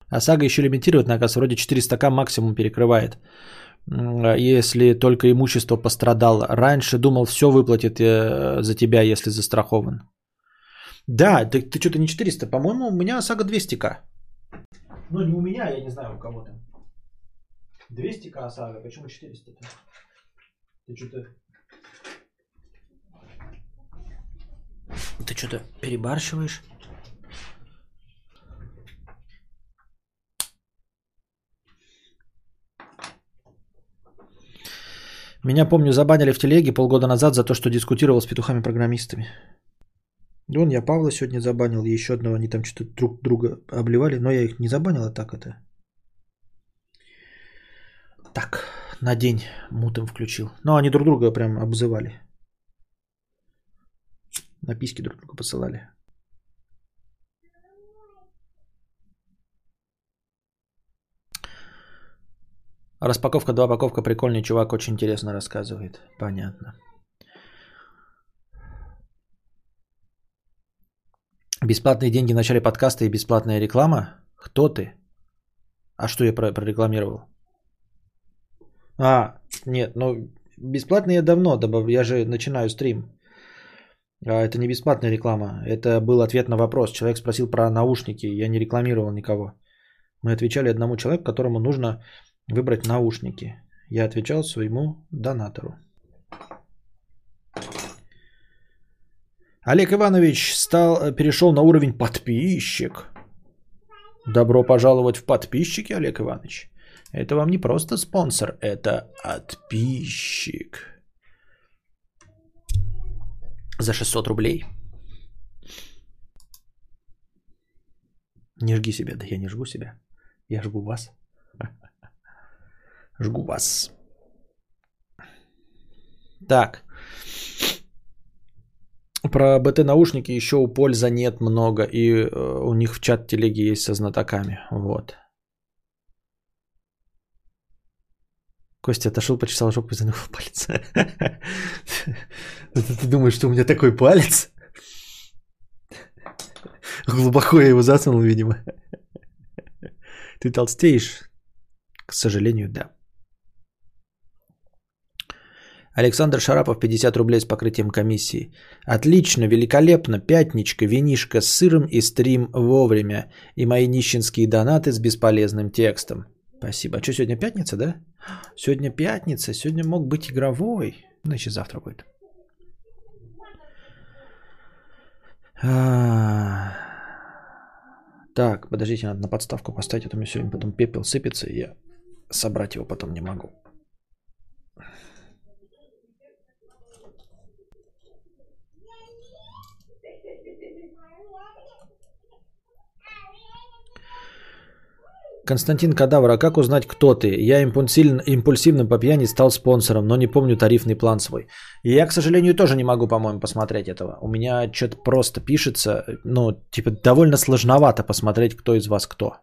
ОСАГО еще лимитирует наказ. Вроде 400к максимум перекрывает если только имущество пострадало. Раньше думал, все выплатит э, за тебя, если застрахован. Да, ты, ты что-то не 400, по-моему, у меня ОСАГО 200к. Ну, не у меня, я не знаю, у кого там. 200к ОСАГО, почему 400-то? Ты что-то... Ты что-то перебарщиваешь? Меня, помню, забанили в телеге полгода назад за то, что дискутировал с петухами-программистами. Вон я Павла сегодня забанил, еще одного, они там что-то друг друга обливали, но я их не забанил, а так это. Так, на день мутом включил. Но они друг друга прям обзывали. Написки друг друга посылали. Распаковка, два паковка, прикольный чувак, очень интересно рассказывает. Понятно. Бесплатные деньги в начале подкаста и бесплатная реклама? Кто ты? А что я прорекламировал? А, нет, ну бесплатные я давно добавил, я же начинаю стрим. А это не бесплатная реклама, это был ответ на вопрос. Человек спросил про наушники, я не рекламировал никого. Мы отвечали одному человеку, которому нужно Выбрать наушники. Я отвечал своему донатору. Олег Иванович стал, перешел на уровень подписчик. Добро пожаловать в подписчики, Олег Иванович. Это вам не просто спонсор, это подписчик. За 600 рублей. Не жги себя. Да я не жгу себя. Я жгу вас. Жгу вас. Так. Про БТ-наушники еще у польза нет много, и э, у них в чат телеги есть со знатоками. Вот. Костя отошел, почесал жопу и занюхал палец. Ты думаешь, что у меня такой палец? Глубоко я его засунул, видимо. Ты толстеешь? К сожалению, да. Александр Шарапов, 50 рублей с покрытием комиссии. Отлично, великолепно, пятничка, винишка с сыром и стрим вовремя. И мои нищенские донаты с бесполезным текстом. Спасибо. А что, сегодня пятница, да? Сегодня пятница, сегодня мог быть игровой. Значит, завтра будет. А... Так, подождите, надо на подставку поставить, а то мне сегодня потом пепел сыпется, и я собрать его потом не могу. Константин Кадавр, а как узнать, кто ты? Я импульсивным по пьяни стал спонсором, но не помню тарифный план свой. И я, к сожалению, тоже не могу, по-моему, посмотреть этого. У меня что-то просто пишется, ну, типа, довольно сложновато посмотреть, кто из вас кто.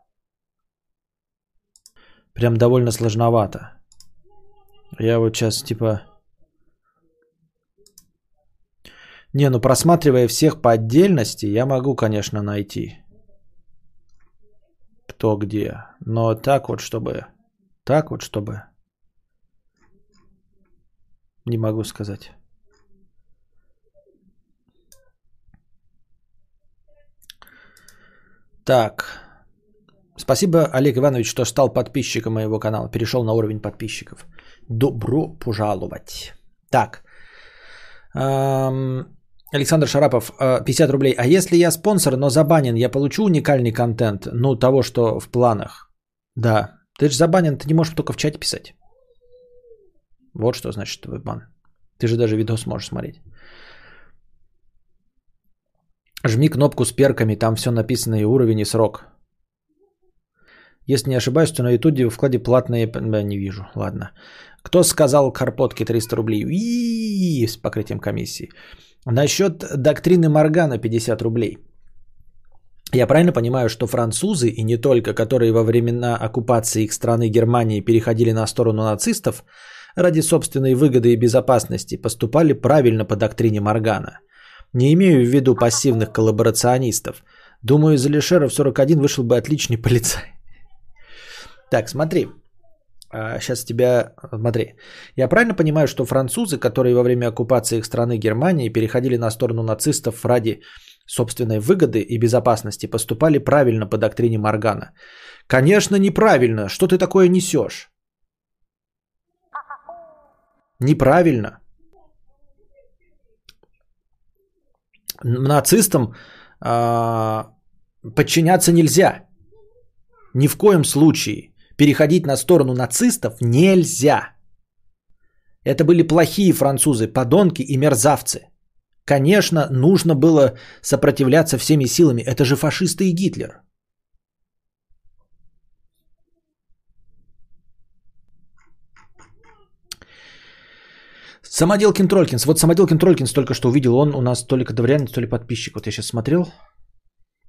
Прям довольно сложновато. Я вот сейчас, типа... Не, ну просматривая всех по отдельности, я могу, конечно, найти кто где. Но так вот, чтобы... Так вот, чтобы... Не могу сказать. Так. Спасибо, Олег Иванович, что стал подписчиком моего канала. Перешел на уровень подписчиков. Добро пожаловать. Так. Александр Шарапов, 50 э, рублей. А если я спонсор, но забанен, я получу уникальный контент? Ну, того, что в планах. Да. Ты же забанен, ты не можешь только в чате писать. Вот что значит твой бан. Ты же даже видос можешь смотреть. Жми кнопку с перками, там все написано и уровень, и срок. Если не ошибаюсь, то на ютубе в вкладе платные... Не вижу, ладно. Кто сказал карпотки 300 рублей? И с покрытием комиссии. Насчет доктрины Моргана 50 рублей. Я правильно понимаю, что французы, и не только, которые во времена оккупации их страны Германии переходили на сторону нацистов, ради собственной выгоды и безопасности поступали правильно по доктрине Моргана. Не имею в виду пассивных коллаборационистов. Думаю, из Алишера 41 вышел бы отличный полицай. Так, смотри. Сейчас а, тебя, смотри, я правильно понимаю, что французы, которые во время оккупации их страны Германии переходили на сторону нацистов ради собственной выгоды и безопасности, поступали правильно по доктрине Моргана? Конечно, неправильно. Что ты такое несешь? Неправильно. Нацистам э, подчиняться нельзя. Ни в коем случае переходить на сторону нацистов нельзя. Это были плохие французы, подонки и мерзавцы. Конечно, нужно было сопротивляться всеми силами. Это же фашисты и Гитлер. Самоделкин Тролькинс. Вот Самоделкин Тролькинс только что увидел. Он у нас то ли кадаврианец, то ли подписчик. Вот я сейчас смотрел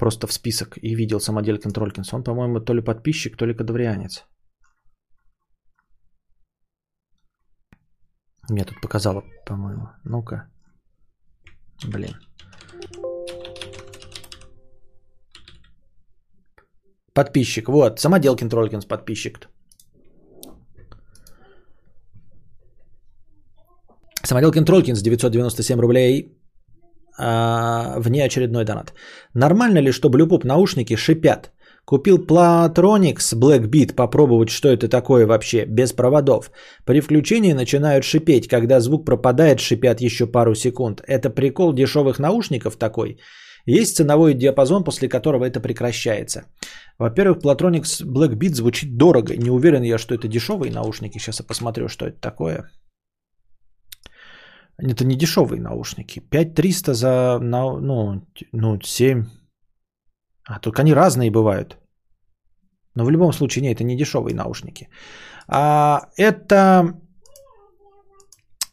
просто в список и видел Самоделкин Тролькинс. Он, по-моему, то ли подписчик, то ли кадаврианец. Мне тут показало, по-моему. Ну-ка. Блин. Подписчик. Вот. Самоделкин Тролькинс подписчик. Самоделкин Тролькинс 997 рублей а, внеочередной донат. Нормально ли, что Bluetooth наушники шипят? Купил Platronics Blackbeat, попробовать, что это такое вообще, без проводов. При включении начинают шипеть, когда звук пропадает, шипят еще пару секунд. Это прикол дешевых наушников такой. Есть ценовой диапазон, после которого это прекращается. Во-первых, Platronics Blackbeat звучит дорого. Не уверен я, что это дешевые наушники. Сейчас я посмотрю, что это такое. Это не дешевые наушники. 5300 за, ну, ну 7. А только они разные бывают. Но в любом случае, нет, это не дешевые наушники. А, это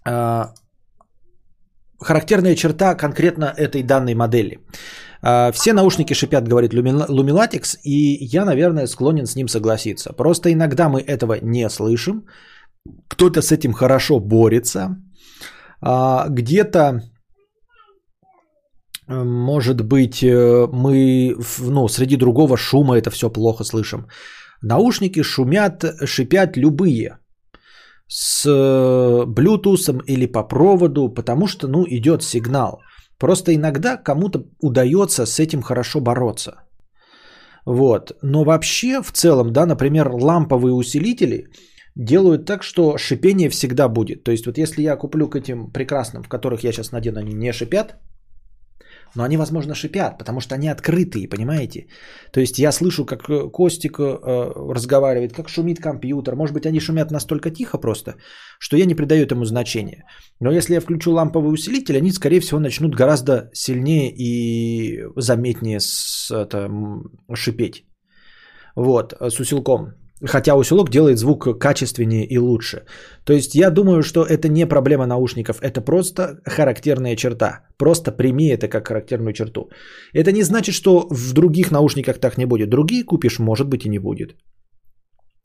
а, характерная черта конкретно этой данной модели. А, все наушники шипят, говорит Lumilatix, и я, наверное, склонен с ним согласиться. Просто иногда мы этого не слышим. Кто-то с этим хорошо борется, где-то, может быть, э, мы ну, среди другого шума это все плохо слышим. Наушники шумят, шипят любые с э, Bluetooth или по проводу, потому что ну, идет сигнал. Просто иногда кому-то удается с этим хорошо бороться. Вот. Но вообще, в целом, да, например, ламповые усилители – делают так, что шипение всегда будет. То есть вот если я куплю к этим прекрасным, в которых я сейчас надену, они не шипят, но они, возможно, шипят, потому что они открытые, понимаете? То есть я слышу, как э, Костик э, разговаривает, как шумит компьютер. Может быть, они шумят настолько тихо просто, что я не придаю этому значения. Но если я включу ламповый усилитель, они, скорее всего, начнут гораздо сильнее и заметнее с, это, шипеть. вот, с усилком. Хотя усилок делает звук качественнее и лучше. То есть я думаю, что это не проблема наушников, это просто характерная черта. Просто прими это как характерную черту. Это не значит, что в других наушниках так не будет. Другие купишь, может быть и не будет.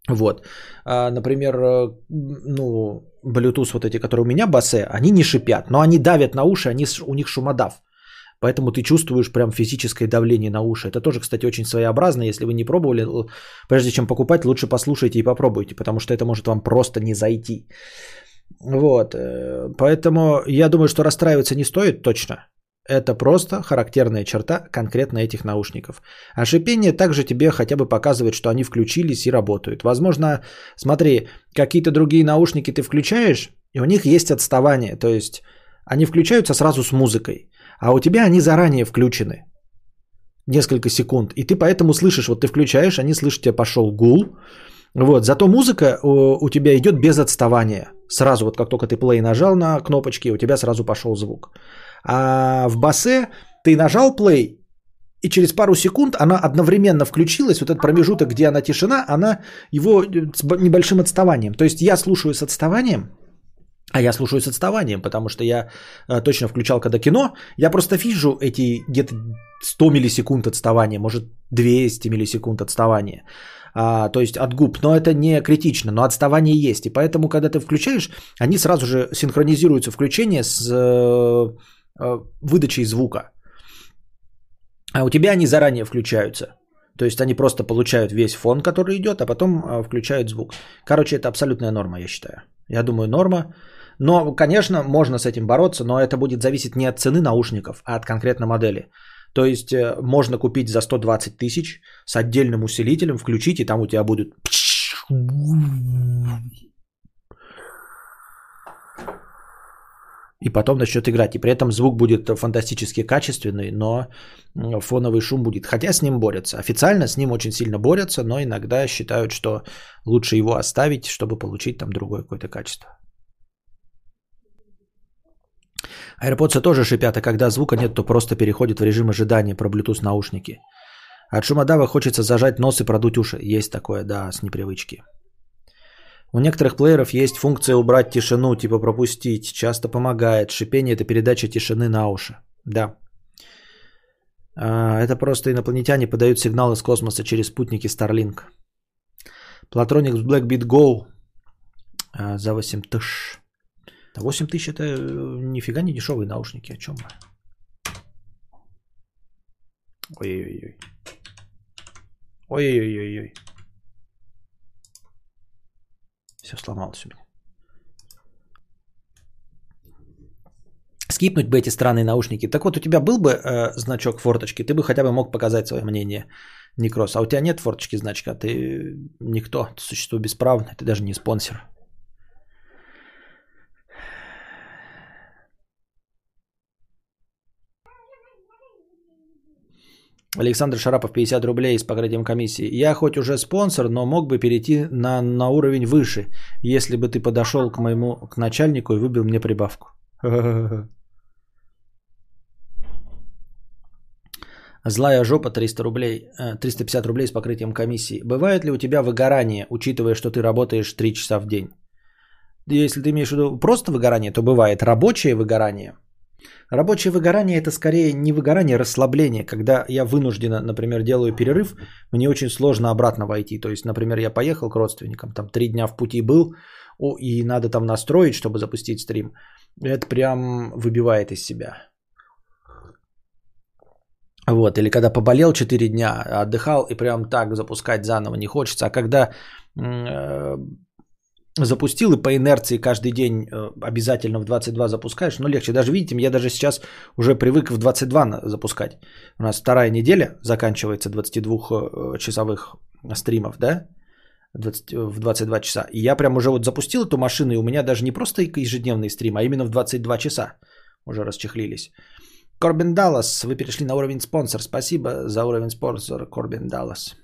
Вот. А, например, э, ну, Bluetooth вот эти, которые у меня басы, они не шипят, но они давят на уши, они, у них шумодав. Поэтому ты чувствуешь прям физическое давление на уши. Это тоже, кстати, очень своеобразно. Если вы не пробовали, прежде чем покупать, лучше послушайте и попробуйте, потому что это может вам просто не зайти. Вот. Э, поэтому я думаю, что расстраиваться не стоит точно. Это просто характерная черта конкретно этих наушников. А шипение также тебе хотя бы показывает, что они включились и работают. Возможно, смотри, какие-то другие наушники ты включаешь, и у них есть отставание. То есть они включаются сразу с музыкой, а у тебя они заранее включены. Несколько секунд. И ты поэтому слышишь, вот ты включаешь, они слышат, у тебя пошел гул. Вот, зато музыка у, у тебя идет без отставания. Сразу, вот как только ты play нажал на кнопочки, у тебя сразу пошел звук. А в басе ты нажал play, и через пару секунд она одновременно включилась, вот этот промежуток, где она тишина, она его с небольшим отставанием. То есть я слушаю с отставанием, а я слушаю с отставанием, потому что я э, точно включал, когда кино, я просто вижу эти где-то 100 миллисекунд отставания, может 200 миллисекунд отставания. А, то есть от губ, но это не критично, но отставание есть. И поэтому, когда ты включаешь, они сразу же синхронизируются включение с э, Э, выдачей звука. А у тебя они заранее включаются. То есть они просто получают весь фон, который идет, а потом э, включают звук. Короче, это абсолютная норма, я считаю. Я думаю, норма. Но, конечно, можно с этим бороться, но это будет зависеть не от цены наушников, а от конкретной модели. То есть э, можно купить за 120 тысяч с отдельным усилителем, включить, и там у тебя будет и потом начнет играть. И при этом звук будет фантастически качественный, но фоновый шум будет. Хотя с ним борются. Официально с ним очень сильно борются, но иногда считают, что лучше его оставить, чтобы получить там другое какое-то качество. AirPods тоже шипят, а когда звука нет, то просто переходит в режим ожидания про Bluetooth наушники. От шумодава хочется зажать нос и продуть уши. Есть такое, да, с непривычки. У некоторых плееров есть функция убрать тишину, типа пропустить. Часто помогает. Шипение – это передача тишины на уши. Да. А, это просто инопланетяне подают сигнал из космоса через спутники Starlink. Platronics Blackbeat Go а, за 8 тысяч. Да 8 тысяч это э, нифига не дешевые наушники. О чем мы? Ой-ой-ой. Ой-ой-ой-ой. Все сломалось у меня. Скипнуть бы эти странные наушники. Так вот, у тебя был бы э, значок форточки, ты бы хотя бы мог показать свое мнение, Никрос. А у тебя нет форточки значка, ты никто, ты существо бесправное, ты даже не спонсор. Александр Шарапов, 50 рублей с покрытием комиссии. Я хоть уже спонсор, но мог бы перейти на, на уровень выше, если бы ты подошел к моему к начальнику и выбил мне прибавку. Злая жопа 300 рублей, 350 э, рублей с покрытием комиссии. Бывает ли у тебя выгорание, учитывая, что ты работаешь 3 часа в день? Если ты имеешь в виду просто выгорание, то бывает рабочее выгорание – Рабочее выгорание это скорее не выгорание, а расслабление. Когда я вынужденно, например, делаю перерыв, мне очень сложно обратно войти. То есть, например, я поехал к родственникам, там три дня в пути был, и надо там настроить, чтобы запустить стрим. Это прям выбивает из себя. Вот, или когда поболел 4 дня, отдыхал, и прям так запускать заново не хочется. А когда э, запустил и по инерции каждый день э, обязательно в 22 запускаешь, но легче. Даже видите, я даже сейчас уже привык в 22 запускать. У нас вторая неделя заканчивается 22-часовых э, стримов, да? 20, в 22 часа. И я прям уже вот запустил эту машину, и у меня даже не просто ежедневный стрим, а именно в 22 часа уже расчехлились. Корбин Даллас, вы перешли на уровень спонсор. Спасибо за уровень спонсор, Корбин Даллас.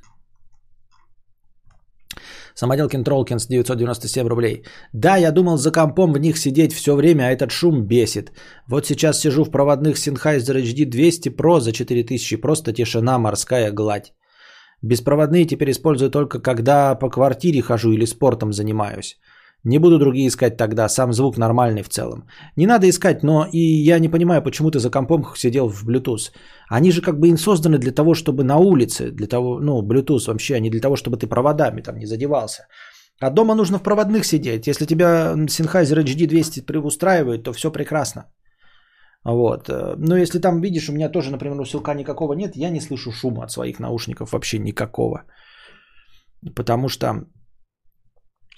Самоделкин Тролкинс 997 рублей. Да, я думал за компом в них сидеть все время, а этот шум бесит. Вот сейчас сижу в проводных Sennheiser HD 200 Pro за 4000, просто тишина, морская гладь. Беспроводные теперь использую только когда по квартире хожу или спортом занимаюсь. Не буду другие искать тогда, сам звук нормальный в целом. Не надо искать, но и я не понимаю, почему ты за компом сидел в Bluetooth. Они же как бы и созданы для того, чтобы на улице, для того, ну, Bluetooth вообще, а не для того, чтобы ты проводами там не задевался. А дома нужно в проводных сидеть. Если тебя Sennheiser HD 200 устраивает, то все прекрасно. Вот. Но если там, видишь, у меня тоже, например, усилка никакого нет, я не слышу шума от своих наушников вообще никакого. Потому что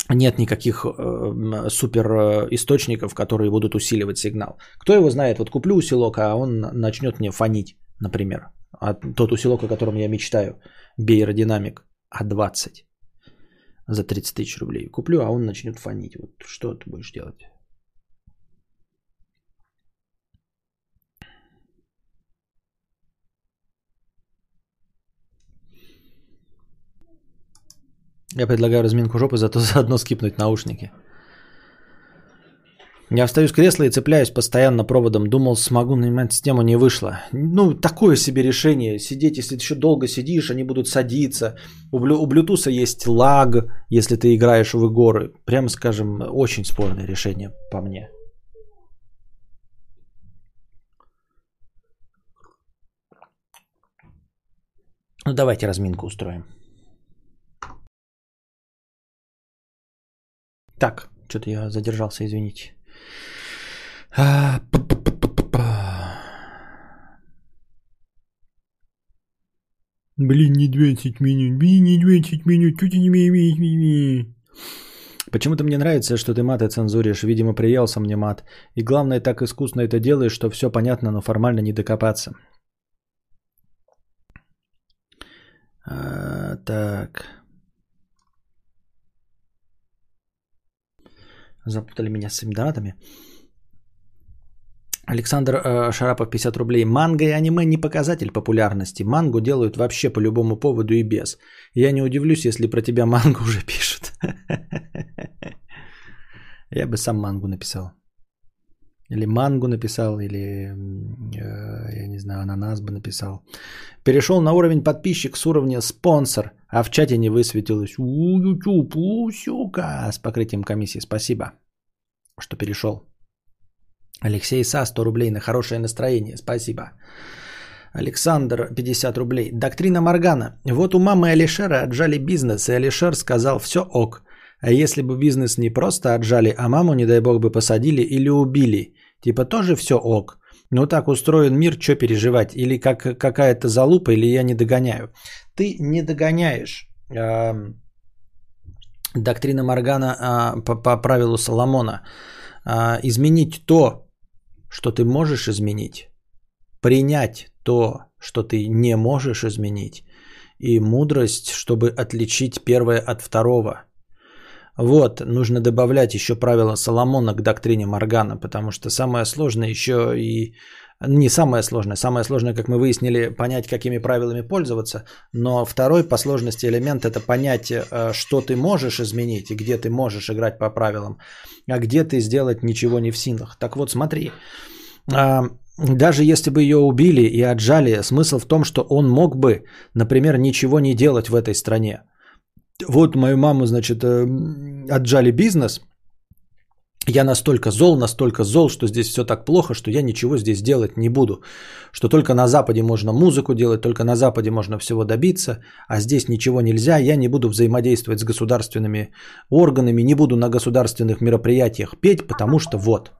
нет никаких э, супер э, источников, которые будут усиливать сигнал. Кто его знает, вот куплю усилок, а он начнет мне фонить, например. А тот усилок, о котором я мечтаю, Бейродинамик А20 за 30 тысяч рублей. Куплю, а он начнет фонить. Вот что ты будешь делать? Я предлагаю разминку жопы, зато заодно скипнуть наушники. Я встаю с кресла и цепляюсь постоянно проводом. Думал, смогу нанимать систему, не вышло. Ну, такое себе решение. Сидеть, если ты еще долго сидишь, они будут садиться. У, блю, у Bluetooth есть лаг, если ты играешь в игры. Прямо скажем, очень спорное решение по мне. Ну, давайте разминку устроим. Так, что-то я задержался, извините. Блин, не 20 минут, блин, не 20 минут, ты не имеешь? Почему-то мне нравится, что ты маты цензуришь. Видимо, приелся мне мат. И главное, так искусно это делаешь, что все понятно, но формально не докопаться. А, так. Запутали меня с этими донатами. Александр э, Шарапов, 50 рублей. Манго и аниме не показатель популярности. Мангу делают вообще по любому поводу и без. Я не удивлюсь, если про тебя мангу уже пишут. Я бы сам мангу написал. Или мангу написал, или, э, я не знаю, ананас бы написал. Перешел на уровень подписчик с уровня спонсор, а в чате не высветилось. У, YouTube, усюка, с покрытием комиссии. Спасибо, что перешел. Алексей Са, 100 рублей на хорошее настроение. Спасибо. Александр, 50 рублей. Доктрина Моргана. Вот у мамы Алишера отжали бизнес, и Алишер сказал, все ок. А если бы бизнес не просто отжали, а маму, не дай бог, бы посадили или убили, типа тоже все ок. Ну так устроен мир, что переживать? Или как какая-то залупа, или я не догоняю. Ты не догоняешь. Э, доктрина Моргана э, по, по правилу Соломона. Э, изменить то, что ты можешь изменить. Принять то, что ты не можешь изменить. И мудрость, чтобы отличить первое от второго – вот, нужно добавлять еще правила Соломона к доктрине Моргана, потому что самое сложное еще и... Не самое сложное, самое сложное, как мы выяснили, понять, какими правилами пользоваться, но второй по сложности элемент – это понять, э, что ты можешь изменить и где ты можешь играть по правилам, а где ты сделать ничего не в силах. Так вот, смотри, а, даже если бы ее убили и отжали, смысл в том, что он мог бы, например, ничего не делать в этой стране – вот мою маму, значит, э, отжали бизнес. Я настолько зол, настолько зол, что здесь все так плохо, что я ничего здесь делать не буду. Что только на Западе можно музыку делать, только на Западе можно всего добиться, а здесь ничего нельзя. Я не буду взаимодействовать с государственными органами, не буду на государственных мероприятиях петь, потому что вот,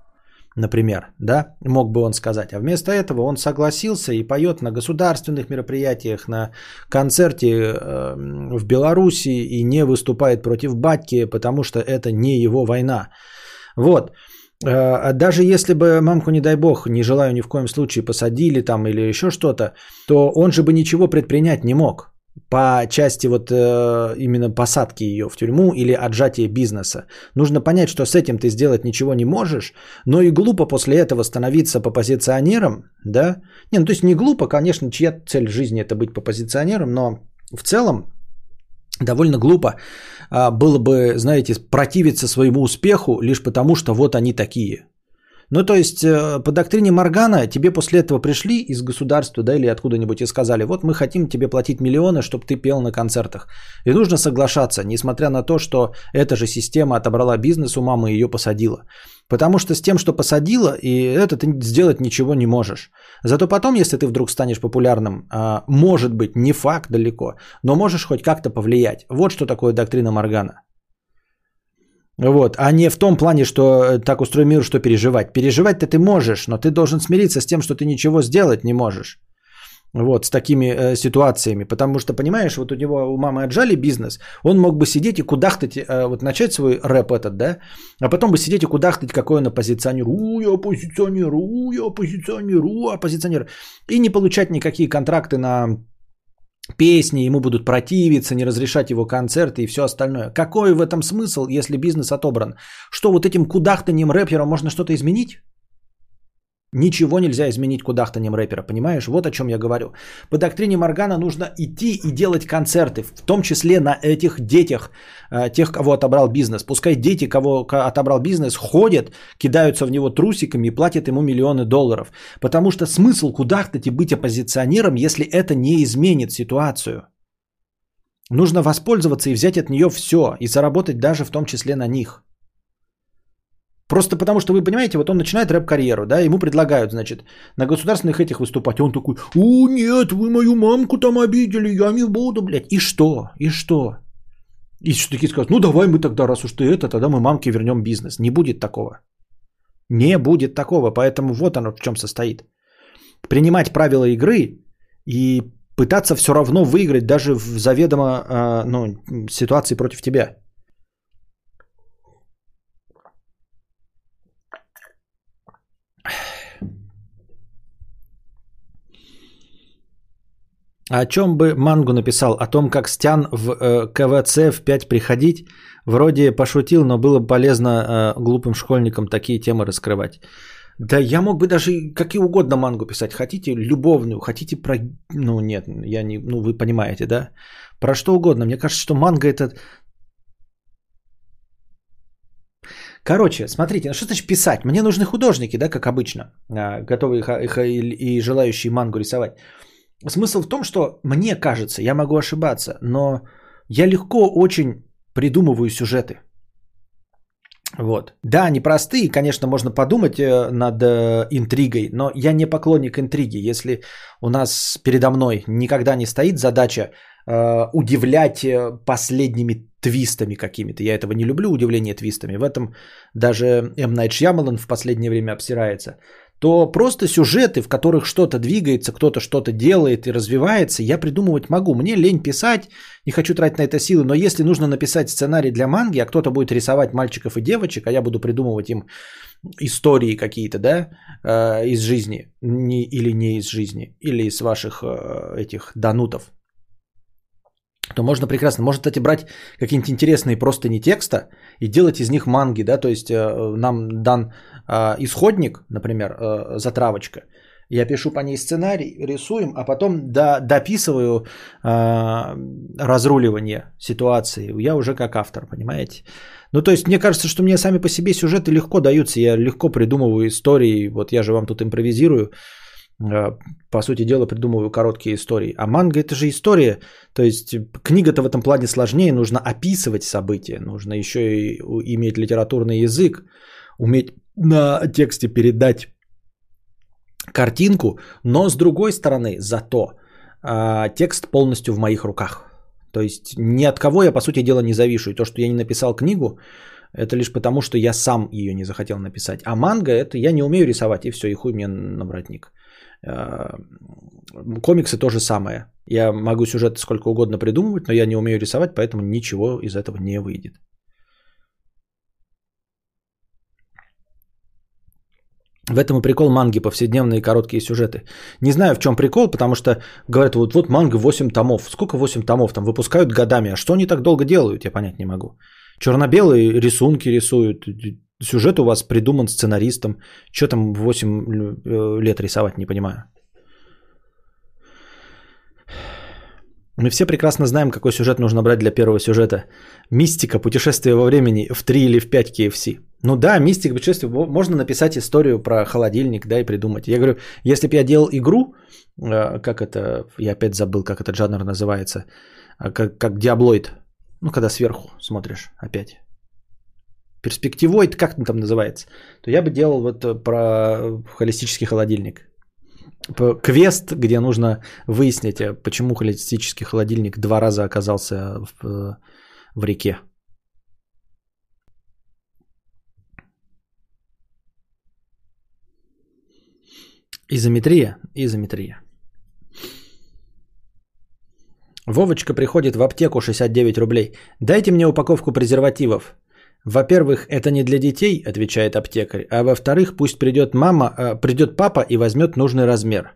например, да, мог бы он сказать. А вместо этого он согласился и поет на государственных мероприятиях, на концерте э, в Беларуси и не выступает против батьки, потому что это не его война. Вот. Э, даже если бы мамку, не дай бог, не желаю ни в коем случае посадили там или еще что-то, то он же бы ничего предпринять не мог по части вот э, именно посадки ее в тюрьму или отжатия бизнеса. Нужно понять, что с этим ты сделать ничего не можешь, но и глупо после этого становиться попозиционером, да? Не, ну то есть не глупо, конечно, чья цель жизни это быть попозиционером, но в целом довольно глупо а, было бы, знаете, противиться своему успеху лишь потому, что вот они такие. Ну, то есть, э, по доктрине Моргана тебе после этого пришли из государства, да, или откуда-нибудь и сказали, вот мы хотим тебе платить миллионы, чтобы ты пел на концертах. И нужно соглашаться, несмотря на то, что эта же система отобрала бизнес у мамы и ее посадила. Потому что с тем, что посадила, и это ты сделать ничего не можешь. Зато потом, если ты вдруг станешь популярным, а, может быть, не факт далеко, но можешь хоть как-то повлиять. Вот что такое доктрина Моргана. Вот, а не в том плане, что э, так устроен мир, что переживать. Переживать-то ты можешь, но ты должен смириться с тем, что ты ничего сделать не можешь. Вот, с такими э, ситуациями. Потому что, понимаешь, вот у него, у мамы отжали бизнес, он мог бы сидеть и кудахтать, э, вот начать свой рэп этот, да, а потом бы сидеть и кудахтать, какой он оппозиционер. У, я оппозиционер, у, я оппозиционер, у, оппозиционер. И не получать никакие контракты на песни, ему будут противиться, не разрешать его концерты и все остальное. Какой в этом смысл, если бизнес отобран? Что вот этим кудахтанием рэпером можно что-то изменить? Ничего нельзя изменить кудахтанием рэпера, понимаешь? Вот о чем я говорю. По доктрине Моргана нужно идти и делать концерты, в том числе на этих детях, э, тех, кого отобрал бизнес. Пускай дети, кого отобрал бизнес, ходят, кидаются в него трусиками и платят ему миллионы долларов. Потому что смысл кудахтать и быть оппозиционером, если это не изменит ситуацию. Нужно воспользоваться и взять от нее все, и заработать даже в том числе на них. Просто потому, что вы понимаете, вот он начинает рэп-карьеру, да, ему предлагают, значит, на государственных этих выступать. Он такой, о, нет, вы мою мамку там обидели, я не буду, блядь. И что? И что? И что такие скажут, ну давай мы тогда, раз уж ты это, тогда мы мамке вернем бизнес. Не будет такого. Не будет такого, поэтому вот оно в чем состоит. Принимать правила игры и пытаться все равно выиграть даже в заведомо э, ну, ситуации против тебя. О чем бы Мангу написал? О том, как Стян в э, КВЦ в 5 приходить? Вроде пошутил, но было бы полезно э, глупым школьникам такие темы раскрывать. Да я мог бы даже какие угодно мангу писать. Хотите любовную, хотите про... Ну нет, я не... Ну вы понимаете, да? Про что угодно. Мне кажется, что манга это... Короче, смотрите, ну что значит писать? Мне нужны художники, да, как обычно, а, готовые и, и желающие мангу рисовать. Смысл в том, что мне кажется, я могу ошибаться, но я легко очень придумываю сюжеты. Вот. Да, непростые, конечно, можно подумать э, над э, интригой, но я не поклонник интриги. Если у нас передо мной никогда не стоит задача э, удивлять э, последними твистами какими-то, я этого не люблю, удивление твистами. В этом даже М. Найт Шьямалан в последнее время обсирается то просто сюжеты, в которых что-то двигается, кто-то что-то делает и развивается, я придумывать могу. Мне лень писать, не хочу тратить на это силы, но если нужно написать сценарий для манги, а кто-то будет рисовать мальчиков и девочек, а я буду придумывать им истории какие-то, да, э, из жизни, не, или не из жизни, или из ваших э, этих донутов, то можно прекрасно, можно, кстати, брать какие-нибудь интересные просто не текста и делать из них манги, да, то есть э, нам дан э, исходник, например, э, затравочка, я пишу по ней сценарий, рисуем, а потом до, дописываю э, разруливание ситуации. Я уже как автор, понимаете? Ну, то есть, мне кажется, что мне сами по себе сюжеты легко даются. Я легко придумываю истории. Вот я же вам тут импровизирую. Э, по сути дела, придумываю короткие истории. А манга это же история. То есть книга-то в этом плане сложнее. Нужно описывать события. Нужно еще и иметь литературный язык. Уметь на тексте передать картинку. Но с другой стороны, зато а, текст полностью в моих руках. То есть ни от кого я, по сути дела, не завишу. И то, что я не написал книгу, это лишь потому, что я сам ее не захотел написать. А манга это я не умею рисовать, и все, и хуй мне на воротник. Э, комиксы то же самое. Я могу сюжет сколько угодно придумывать, но я не умею рисовать, поэтому ничего из этого не выйдет. В этом и прикол манги, повседневные короткие сюжеты. Не знаю, в чем прикол, потому что говорят, вот, вот манга 8 томов. Сколько 8 томов там выпускают годами? А что они так долго делают, я понять не могу. Черно-белые рисунки рисуют, Сюжет у вас придуман сценаристом. Что там 8 э, лет рисовать, не понимаю. Мы все прекрасно знаем, какой сюжет нужно брать для первого сюжета. Мистика, путешествие во времени в 3 или в 5 KFC. Ну да, мистика, путешествие. Можно написать историю про холодильник, да, и придумать. Я говорю, если бы я делал игру, э, как это, я опять забыл, как этот жанр называется, а как, как диаблоид. Ну, когда сверху смотришь опять. Перспективоид, как он там называется. То я бы делал вот э, про холистический холодильник квест, где нужно выяснить, э, почему холистический холодильник два раза оказался в, э, в реке. Изометрия, изометрия. Вовочка приходит в аптеку 69 рублей. Дайте мне упаковку презервативов. Во-первых, это не для детей, отвечает аптекарь, а во-вторых, пусть придет мама, э, придет папа и возьмет нужный размер.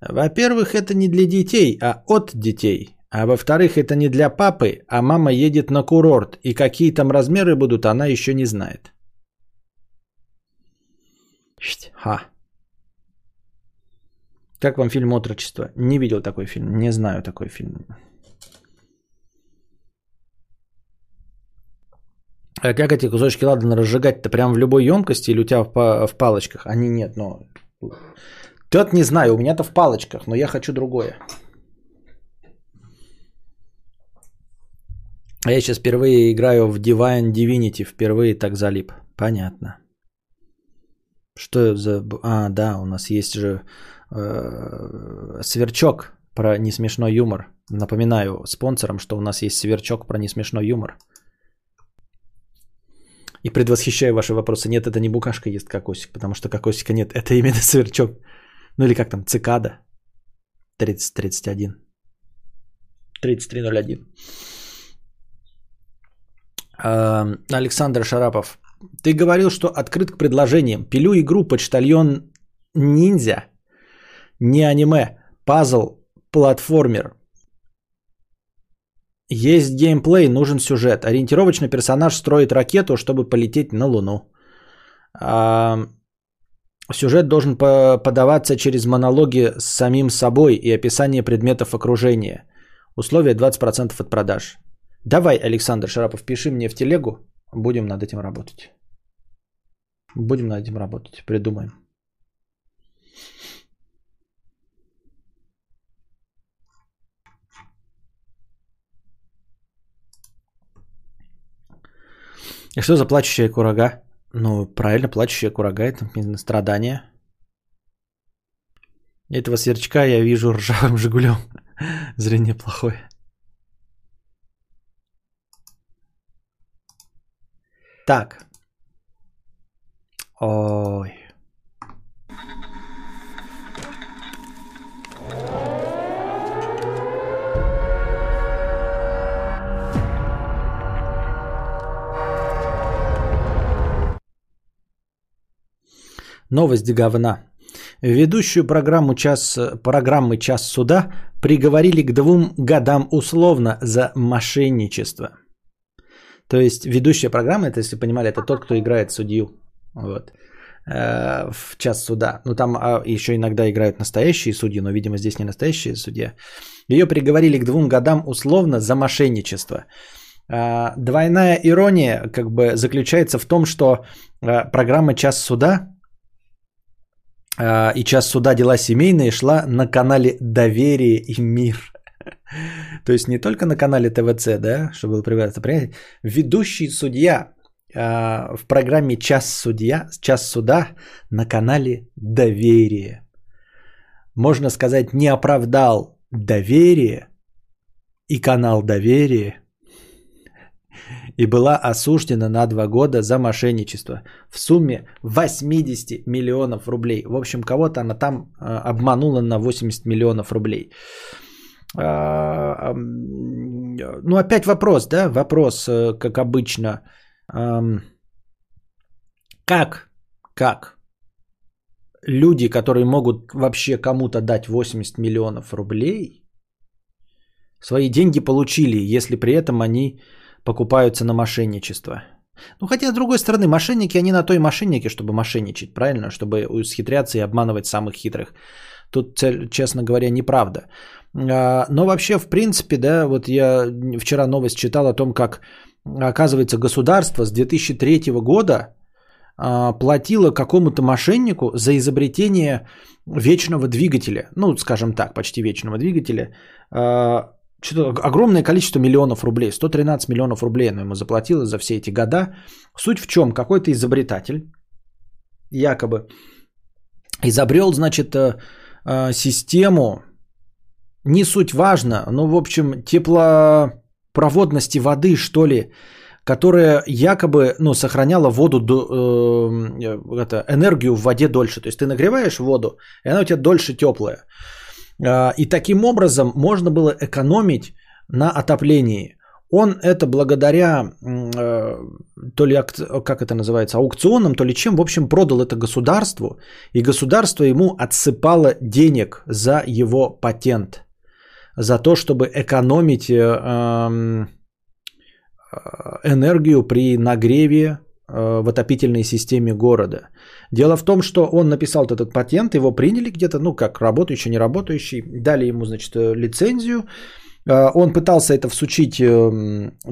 Во-первых, это не для детей, а от детей. А во-вторых, это не для папы, а мама едет на курорт, и какие там размеры будут, она еще не знает. Ха. Как вам фильм «Отрочество»? Не видел такой фильм, не знаю такой фильм. А как эти кусочки ладана разжигать-то? Прям в любой емкости или у тебя в, в палочках? Они нет, но... Тот не знаю, у меня-то в палочках, но я хочу другое. А я сейчас впервые играю в Divine Divinity, впервые так залип. Понятно. Что за... А, да, у нас есть же э, сверчок про несмешной юмор. Напоминаю спонсорам, что у нас есть сверчок про несмешной юмор. И предвосхищаю ваши вопросы. Нет, это не букашка ест кокосик, потому что кокосика нет. Это именно сверчок. Ну или как там, цикада. 3031. 3301. Александр Шарапов. Ты говорил, что открыт к предложениям. Пилю игру почтальон ниндзя. Не аниме. Пазл. Платформер. Есть геймплей, нужен сюжет. Ориентировочно персонаж строит ракету, чтобы полететь на Луну. А, сюжет должен подаваться через монологи с самим собой и описание предметов окружения. Условие 20% от продаж. Давай, Александр Шарапов, пиши мне в телегу. Будем над этим работать. Будем над этим работать. Придумаем. И что за плачущая курага? Ну, правильно, плачущая курага – это страдание. Этого сверчка я вижу ржавым «Жигулем». Зрение плохое. Так. Ой. Новость говна. Ведущую программу час, программы «Час суда» приговорили к двум годам условно за мошенничество. То есть ведущая программа, это, если понимали, это тот, кто играет судью. Вот э, в час суда. Ну, там а, еще иногда играют настоящие судьи, но, видимо, здесь не настоящие судья. Ее приговорили к двум годам условно за мошенничество. Э, двойная ирония как бы заключается в том, что э, программа «Час суда» и час суда дела семейные шла на канале Доверие и мир. То есть не только на канале ТВЦ, да, чтобы было привязано, ведущий судья а, в программе Час судья, Час суда на канале Доверие. Можно сказать, не оправдал доверие и канал Доверие и была осуждена на два года за мошенничество в сумме 80 миллионов рублей. В общем, кого-то она там а, обманула на 80 миллионов рублей. А, ну, опять вопрос, да? Вопрос, э, как обычно. Как? Как? Люди, которые могут вообще кому-то дать 80 миллионов рублей, свои деньги получили, если при этом они покупаются на мошенничество. Ну, хотя, с другой стороны, мошенники, они на той мошеннике, чтобы мошенничать, правильно? Чтобы схитряться и обманывать самых хитрых. Тут, честно говоря, неправда. А, но вообще, в принципе, да, вот я вчера новость читал о том, как, оказывается, государство с 2003 года а, платило какому-то мошеннику за изобретение вечного двигателя. Ну, скажем так, почти вечного двигателя. Что-то огромное количество миллионов рублей. 113 миллионов рублей оно ему заплатило за все эти года. Суть в чем? Какой-то изобретатель якобы изобрел, значит, э, э, систему, не суть важно, но, в общем, теплопроводности воды, что ли, которая якобы ну, сохраняла воду, до, э, это, энергию в воде дольше. То есть ты нагреваешь воду, и она у тебя дольше теплая. Э, и таким образом можно было экономить на отоплении. Он это благодаря, э, то ли, как это называется, аукционам, то ли чем, в общем, продал это государству, и государство ему отсыпало денег за его патент, за то, чтобы экономить э, эм, энергию при нагреве э, в отопительной системе города. Дело в том, что он написал этот патент, его приняли где-то, ну как работающий, не работающий, дали ему, значит, лицензию, Э, он пытался это всучить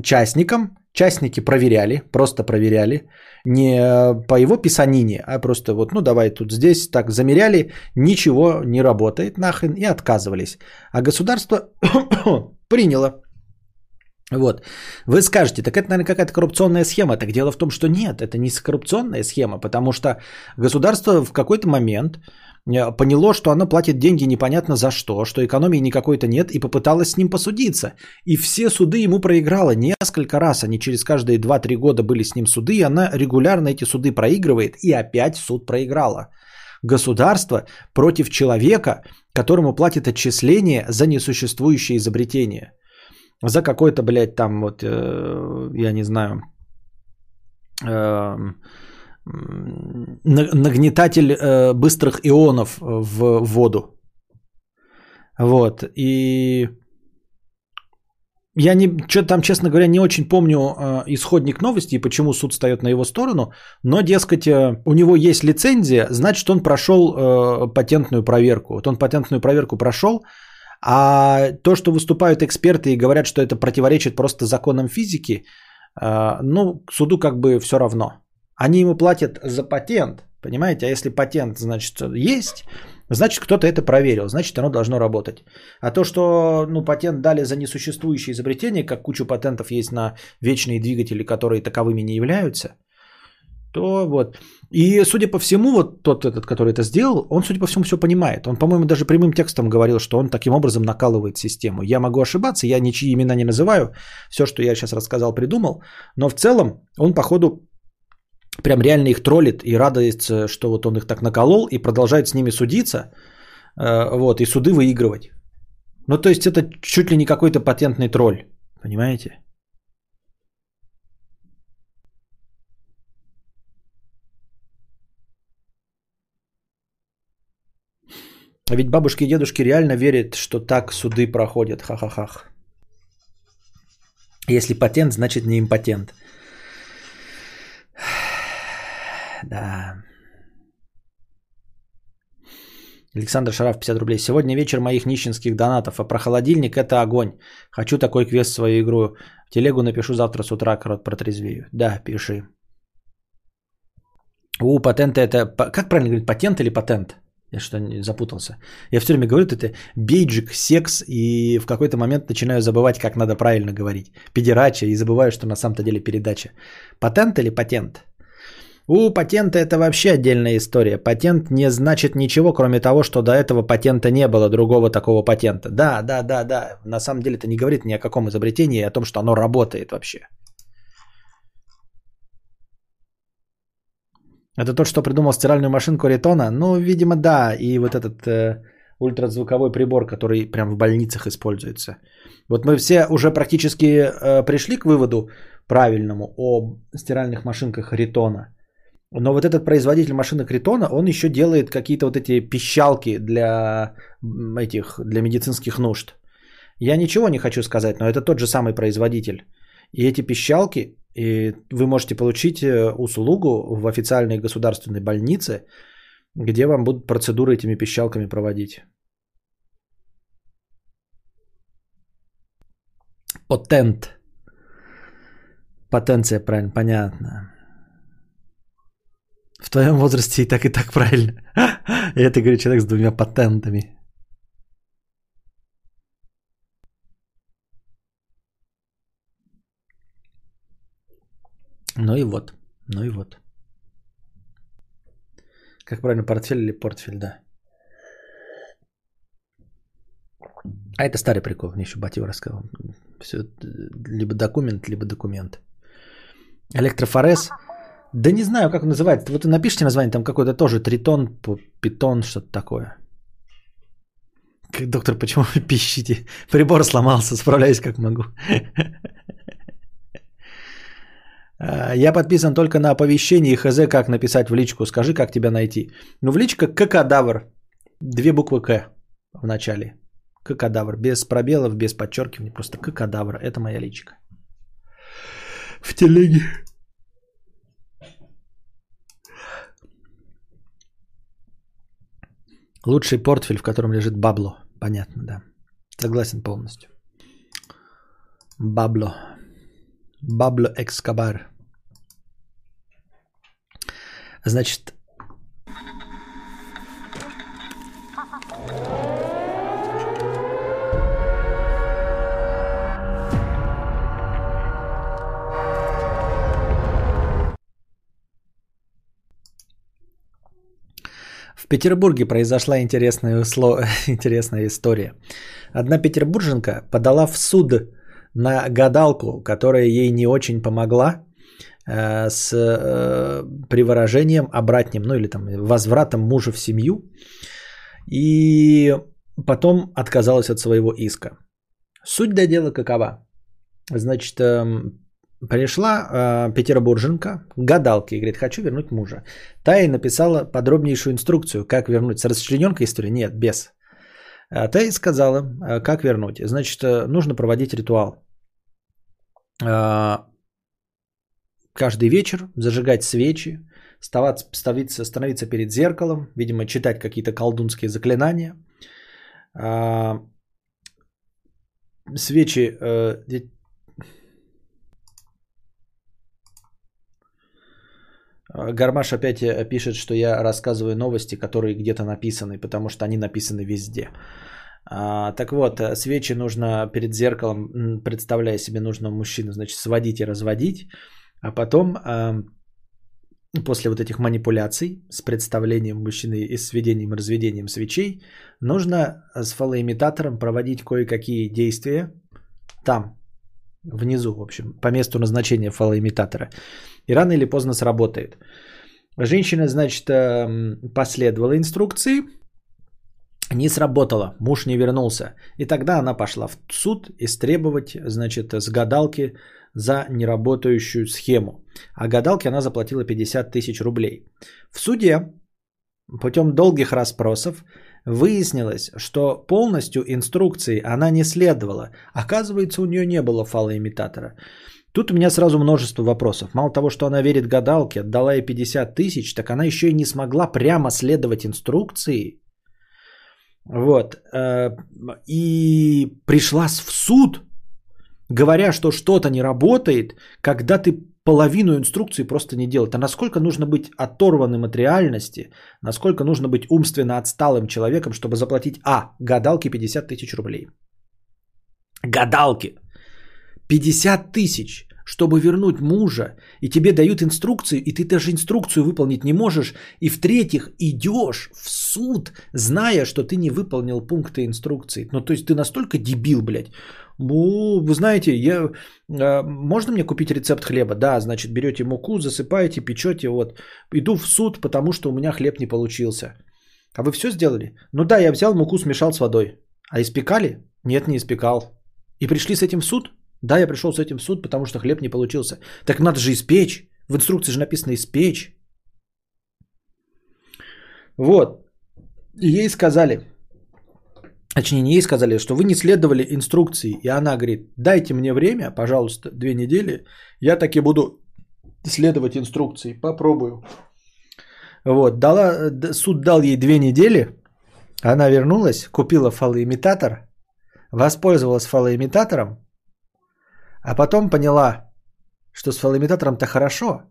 частникам. Частники проверяли, просто проверяли. Не по его писанине, а просто вот, ну давай тут здесь так замеряли, ничего не работает нахрен и отказывались. А государство приняло. Вот. Вы скажете, так это, наверное, какая-то коррупционная схема. Так дело в том, что нет, это не коррупционная схема, потому что государство в какой-то момент Э, поняло, что оно платит деньги непонятно за что, что экономии никакой-то нет, и попыталось с ним посудиться. И все суды ему проиграла несколько раз. Они через каждые 2-3 года были с ним суды, и она регулярно эти суды проигрывает, и опять суд проиграла. Государство против человека, которому платит отчисление за несуществующее изобретение. За какой-то, блядь, там вот, э, я не знаю, э, нагнетатель э, быстрых ионов в воду. Вот. И я не, что там, честно говоря, не очень помню э, исходник новости и почему суд встает на его сторону, но, дескать, э, у него есть лицензия, значит, он прошел э, патентную проверку. Вот он патентную проверку прошел, а то, что выступают эксперты и говорят, что это противоречит просто законам физики, э, ну, суду как бы все равно. Они ему платят за патент, понимаете? А если патент, значит, есть, значит, кто-то это проверил, значит, оно должно работать. А то, что ну, патент дали за несуществующее изобретение, как кучу патентов есть на вечные двигатели, которые таковыми не являются, то вот. И, судя по всему, вот тот этот, который это сделал, он, судя по всему, все понимает. Он, по-моему, даже прямым текстом говорил, что он таким образом накалывает систему. Я могу ошибаться, я ничьи имена не называю. Все, что я сейчас рассказал, придумал. Но в целом он, походу, прям реально их троллит и радуется, что вот он их так наколол и продолжает с ними судиться, э, вот, и суды выигрывать. Ну, то есть это чуть ли не какой-то патентный тролль, понимаете? А ведь бабушки и дедушки реально верят, что так суды проходят. Ха-ха-ха. Если патент, значит не импотент. да. Александр Шараф, 50 рублей. Сегодня вечер моих нищенских донатов, а про холодильник это огонь. Хочу такой квест в свою игру. В телегу напишу завтра с утра, корот протрезвею. Да, пиши. У, патента это... Как правильно говорить, патент или патент? Я что не запутался. Я все время говорю, это бейджик, секс, и в какой-то момент начинаю забывать, как надо правильно говорить. Педерача, и забываю, что на самом-то деле передача. Патент или патент? У патента это вообще отдельная история. Патент не значит ничего, кроме того, что до этого патента не было, другого такого патента. Да, да, да, да. На самом деле это не говорит ни о каком изобретении, а о том, что оно работает вообще. Это то, что придумал стиральную машинку Ритона? Ну, видимо, да. И вот этот э, ультразвуковой прибор, который прям в больницах используется. Вот мы все уже практически э, пришли к выводу правильному о стиральных машинках Ритона – но вот этот производитель машины Критона, он еще делает какие-то вот эти пищалки для этих, для медицинских нужд. Я ничего не хочу сказать, но это тот же самый производитель. И эти пищалки, и вы можете получить э, услугу в официальной государственной больнице, где вам будут процедуры этими пищалками проводить. Патент. Потенция, правильно, понятно. В твоем возрасте и так, и так правильно. Я это, говорю, человек с двумя патентами. Ну и вот, ну и вот. Как правильно, портфель или портфель, да. А это старый прикол, мне еще Батив рассказал. Все, либо документ, либо документ. Электрофорез. Да не знаю, как он называется. Вот напишите название, там какой-то тоже тритон, питон, что-то такое. Доктор, почему вы пищите? Прибор сломался, справляюсь как могу. А, я подписан только на оповещение и хз, как написать в личку. Скажи, как тебя найти. Ну, в личка какадавр. Две буквы К в начале. Какадавр. Без пробелов, без подчеркивания. Просто какадавр. Это моя личка. В телеге. Лучший портфель, в котором лежит бабло. Понятно, да. Согласен полностью. Бабло. Бабло Экскабар. Значит, В Петербурге произошла интересная, услов... интересная история. Одна петербурженка подала в суд на гадалку, которая ей не очень помогла с э, приворожением обратним, ну или там возвратом мужа в семью. И потом отказалась от своего иска. Суть до дела какова? Значит, эм, Пришла э, петербурженка к гадалке и говорит, хочу вернуть мужа. Та ей написала подробнейшую инструкцию, как вернуть. С расчлененкой история? Нет, без. А та ей сказала, э, как вернуть. Значит, э, нужно проводить ритуал. Каждый вечер зажигать свечи, становиться, становиться перед зеркалом, видимо, читать какие-то колдунские заклинания. Э, свечи э, А, Гармаш опять э, пишет, что я рассказываю новости, которые где-то написаны, потому что они написаны везде. А, так вот, э, свечи нужно перед зеркалом, представляя себе нужного мужчину, значит, сводить и разводить, а потом после вот этих манипуляций с представлением мужчины и сведением и разведением свечей, нужно с фалоимитатором проводить кое-какие действия там, внизу, в общем, по месту назначения фалоимитатора. И рано или поздно сработает. Женщина, значит, последовала инструкции, не сработало, муж не вернулся. И тогда она пошла в суд истребовать, значит, с гадалки за неработающую схему. А гадалке она заплатила 50 тысяч рублей. В суде путем долгих расспросов выяснилось, что полностью инструкции она не следовала. Оказывается, у нее не было фалоимитатора. Тут у меня сразу множество вопросов. Мало того, что она верит гадалке, отдала ей 50 тысяч, так она еще и не смогла прямо следовать инструкции. Вот. Э, и пришла в суд, говоря, что что-то не работает, когда ты половину инструкции просто не делать. А насколько нужно быть оторванным от реальности, насколько нужно быть умственно отсталым человеком, чтобы заплатить, а, гадалке 50 тысяч рублей. Гадалки. 50 тысяч, чтобы вернуть мужа, и тебе дают инструкцию, и ты даже инструкцию выполнить не можешь, и в-третьих, идешь в суд, зная, что ты не выполнил пункты инструкции. Ну, то есть ты настолько дебил, блядь. Ну, вы знаете, я, э, можно мне купить рецепт хлеба? Да, значит, берете муку, засыпаете, печете, вот. Иду в суд, потому что у меня хлеб не получился. А вы все сделали? Ну да, я взял муку, смешал с водой. А испекали? Нет, не испекал. И пришли с этим в суд? Да, я пришел с этим в суд, потому что хлеб не получился. Так надо же испечь. В инструкции же написано испечь. Вот. И ей сказали, точнее не ей сказали, что вы не следовали инструкции. И она говорит, дайте мне время, пожалуйста, две недели. Я таки буду следовать инструкции. Попробую. Вот, дала, суд дал ей две недели. Она вернулась, купила фалоимитатор, воспользовалась фалоимитатором, А потом поняла, что с фалоимитатором-то хорошо.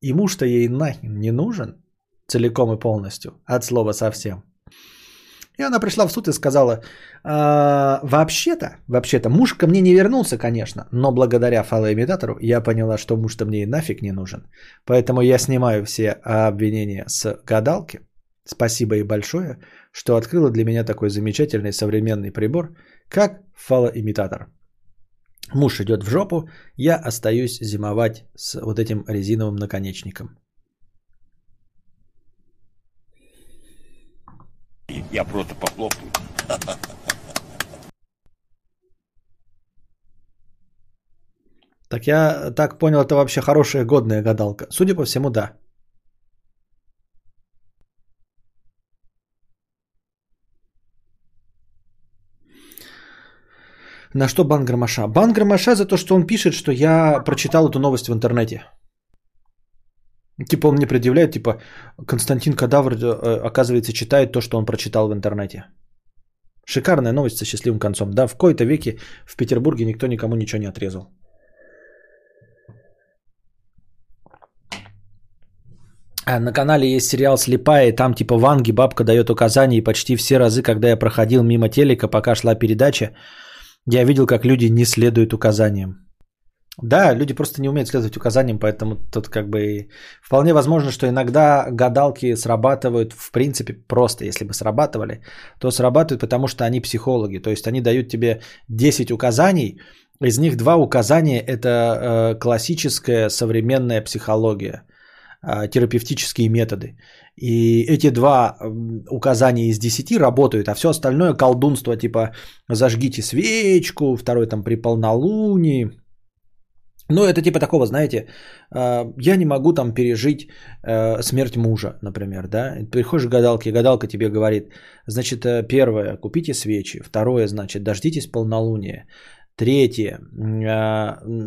И муж-то ей нахрен не нужен целиком и полностью, от слова совсем. И она пришла в суд и сказала, «А, вообще-то, вообще-то, муж ко мне не вернулся, конечно, но благодаря фалоимитатору я поняла, что муж-то мне и нафиг не нужен. Поэтому я снимаю все обвинения с гадалки. Спасибо ей большое, что открыла для меня такой замечательный современный прибор, как фалоимитатор. Муж идет в жопу, я остаюсь зимовать с вот этим резиновым наконечником. Я просто похлопаю. Так я так понял, это вообще хорошая годная гадалка. Судя по всему, да. На что бан Громаша? Бан Громаша за то, что он пишет, что я прочитал эту новость в интернете. Типа он мне предъявляет, типа Константин Кадавр, э, оказывается, читает то, что он прочитал в интернете. Шикарная новость со счастливым концом. Да, в кои-то веке в Петербурге никто никому ничего не отрезал. А на канале есть сериал «Слепая», и там типа Ванги бабка дает указания, и почти все разы, когда я проходил мимо телека, пока шла передача, я видел, как люди не следуют указаниям. Да, люди просто не умеют следовать указаниям, поэтому тут как бы вполне возможно, что иногда гадалки срабатывают, в принципе, просто если бы срабатывали, то срабатывают, потому что они психологи. То есть они дают тебе 10 указаний, из них два указания – это э, классическая современная психология, э, терапевтические методы. И эти два указания из 10 работают, а все остальное колдунство, типа зажгите свечку, второй там при полнолунии – ну, это типа такого, знаете, а, я не могу там пережить э, смерть мужа, например, да. Приходишь к гадалке, гадалка тебе говорит, значит, э, первое, купите свечи, второе, значит, дождитесь полнолуния, третье,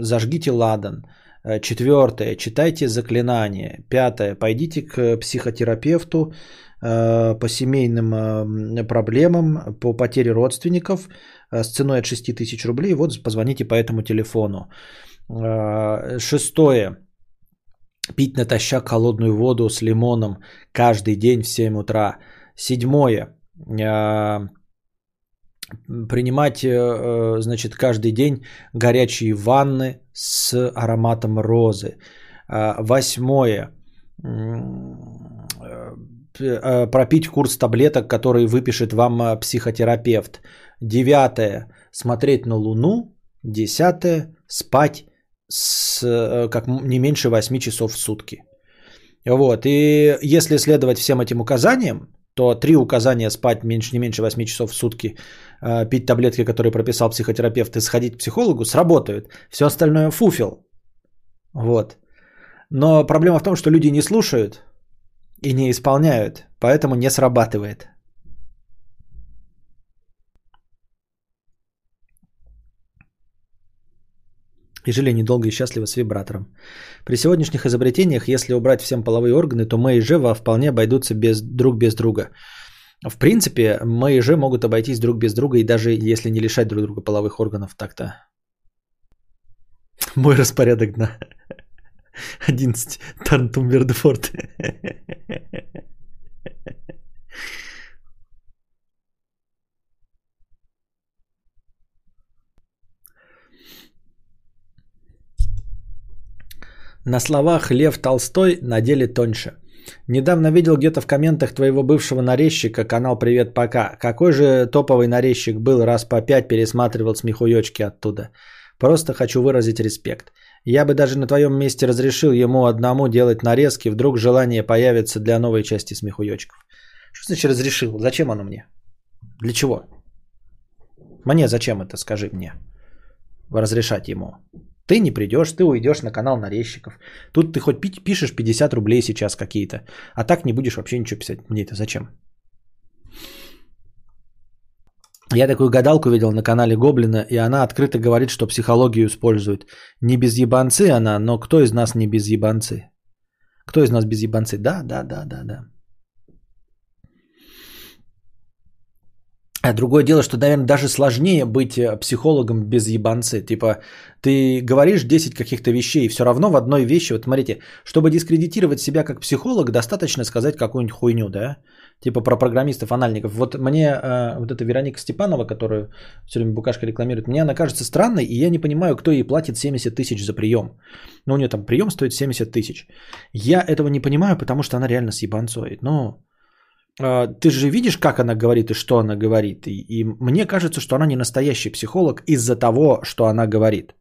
зажгите ладан, э, четвертое, читайте заклинания, пятое, пойдите к психотерапевту по семейным проблемам, по потере родственников с ценой от 6 тысяч рублей, вот позвоните по этому телефону. Э, шестое. Пить натощак холодную воду с лимоном каждый день в 7 утра. Седьмое. Э, принимать, э, значит, каждый день горячие ванны с ароматом розы. Восьмое. Пропить курс таблеток, который выпишет вам психотерапевт. Девятое. Смотреть на Луну. Десятое. Спать с э, как не меньше 8 часов в сутки. Вот. И если следовать всем этим указаниям, то три указания спать меньше, не меньше 8 часов в сутки, э, пить таблетки, которые прописал психотерапевт, и сходить к психологу, сработают. Все остальное фуфел. Вот. Но проблема в том, что люди не слушают и не исполняют, поэтому не срабатывает. И жили они долго и счастливо с вибратором. При сегодняшних изобретениях, если убрать всем половые органы, то мы и Жева вполне обойдутся без, друг без друга. В принципе, мы и же могут обойтись друг без друга, и даже если не лишать друг друга половых органов, так-то. Мой распорядок дна. 11. Тантум Вердефорт. На словах Лев Толстой, на деле тоньше. Недавно видел где-то в комментах твоего бывшего нарезчика, канал «Привет, пока». Какой же топовый нарезчик был, раз по пять пересматривал смехуёчки оттуда. Просто хочу выразить респект. Я бы даже на твоем месте разрешил ему одному делать нарезки, вдруг желание появится для новой части смехуёчков. Что значит разрешил? Зачем оно мне? Для чего? Мне зачем это, скажи мне? Разрешать ему. Ты не придешь, ты уйдешь на канал нарезчиков. Тут ты хоть пишешь 50 рублей сейчас какие-то, а так не будешь вообще ничего писать. Мне это зачем? Я такую гадалку видел на канале Гоблина, и она открыто говорит, что психологию использует. Не без ебанцы она, но кто из нас не без ебанцы? Кто из нас без ебанцы? Да, да, да, да, да. А другое дело, что, наверное, даже сложнее быть э, психологом без ебанцы. Типа, ты говоришь 10 каких-то вещей, и все равно в одной вещи, вот смотрите, чтобы дискредитировать себя как психолог, достаточно сказать какую-нибудь хуйню, да? Типа про программистов, анальников. Вот мне э, вот эта Вероника Степанова, которую все время Букашка рекламирует, мне она кажется странной, и я не понимаю, кто ей платит 70 тысяч за прием. Ну, у нее там прием стоит 70 тысяч. Я этого не понимаю, потому что она реально с ебанцой. Но ты же видишь, как она говорит и что она говорит. И, и мне кажется, что она не настоящий психолог из-за того, что она говорит.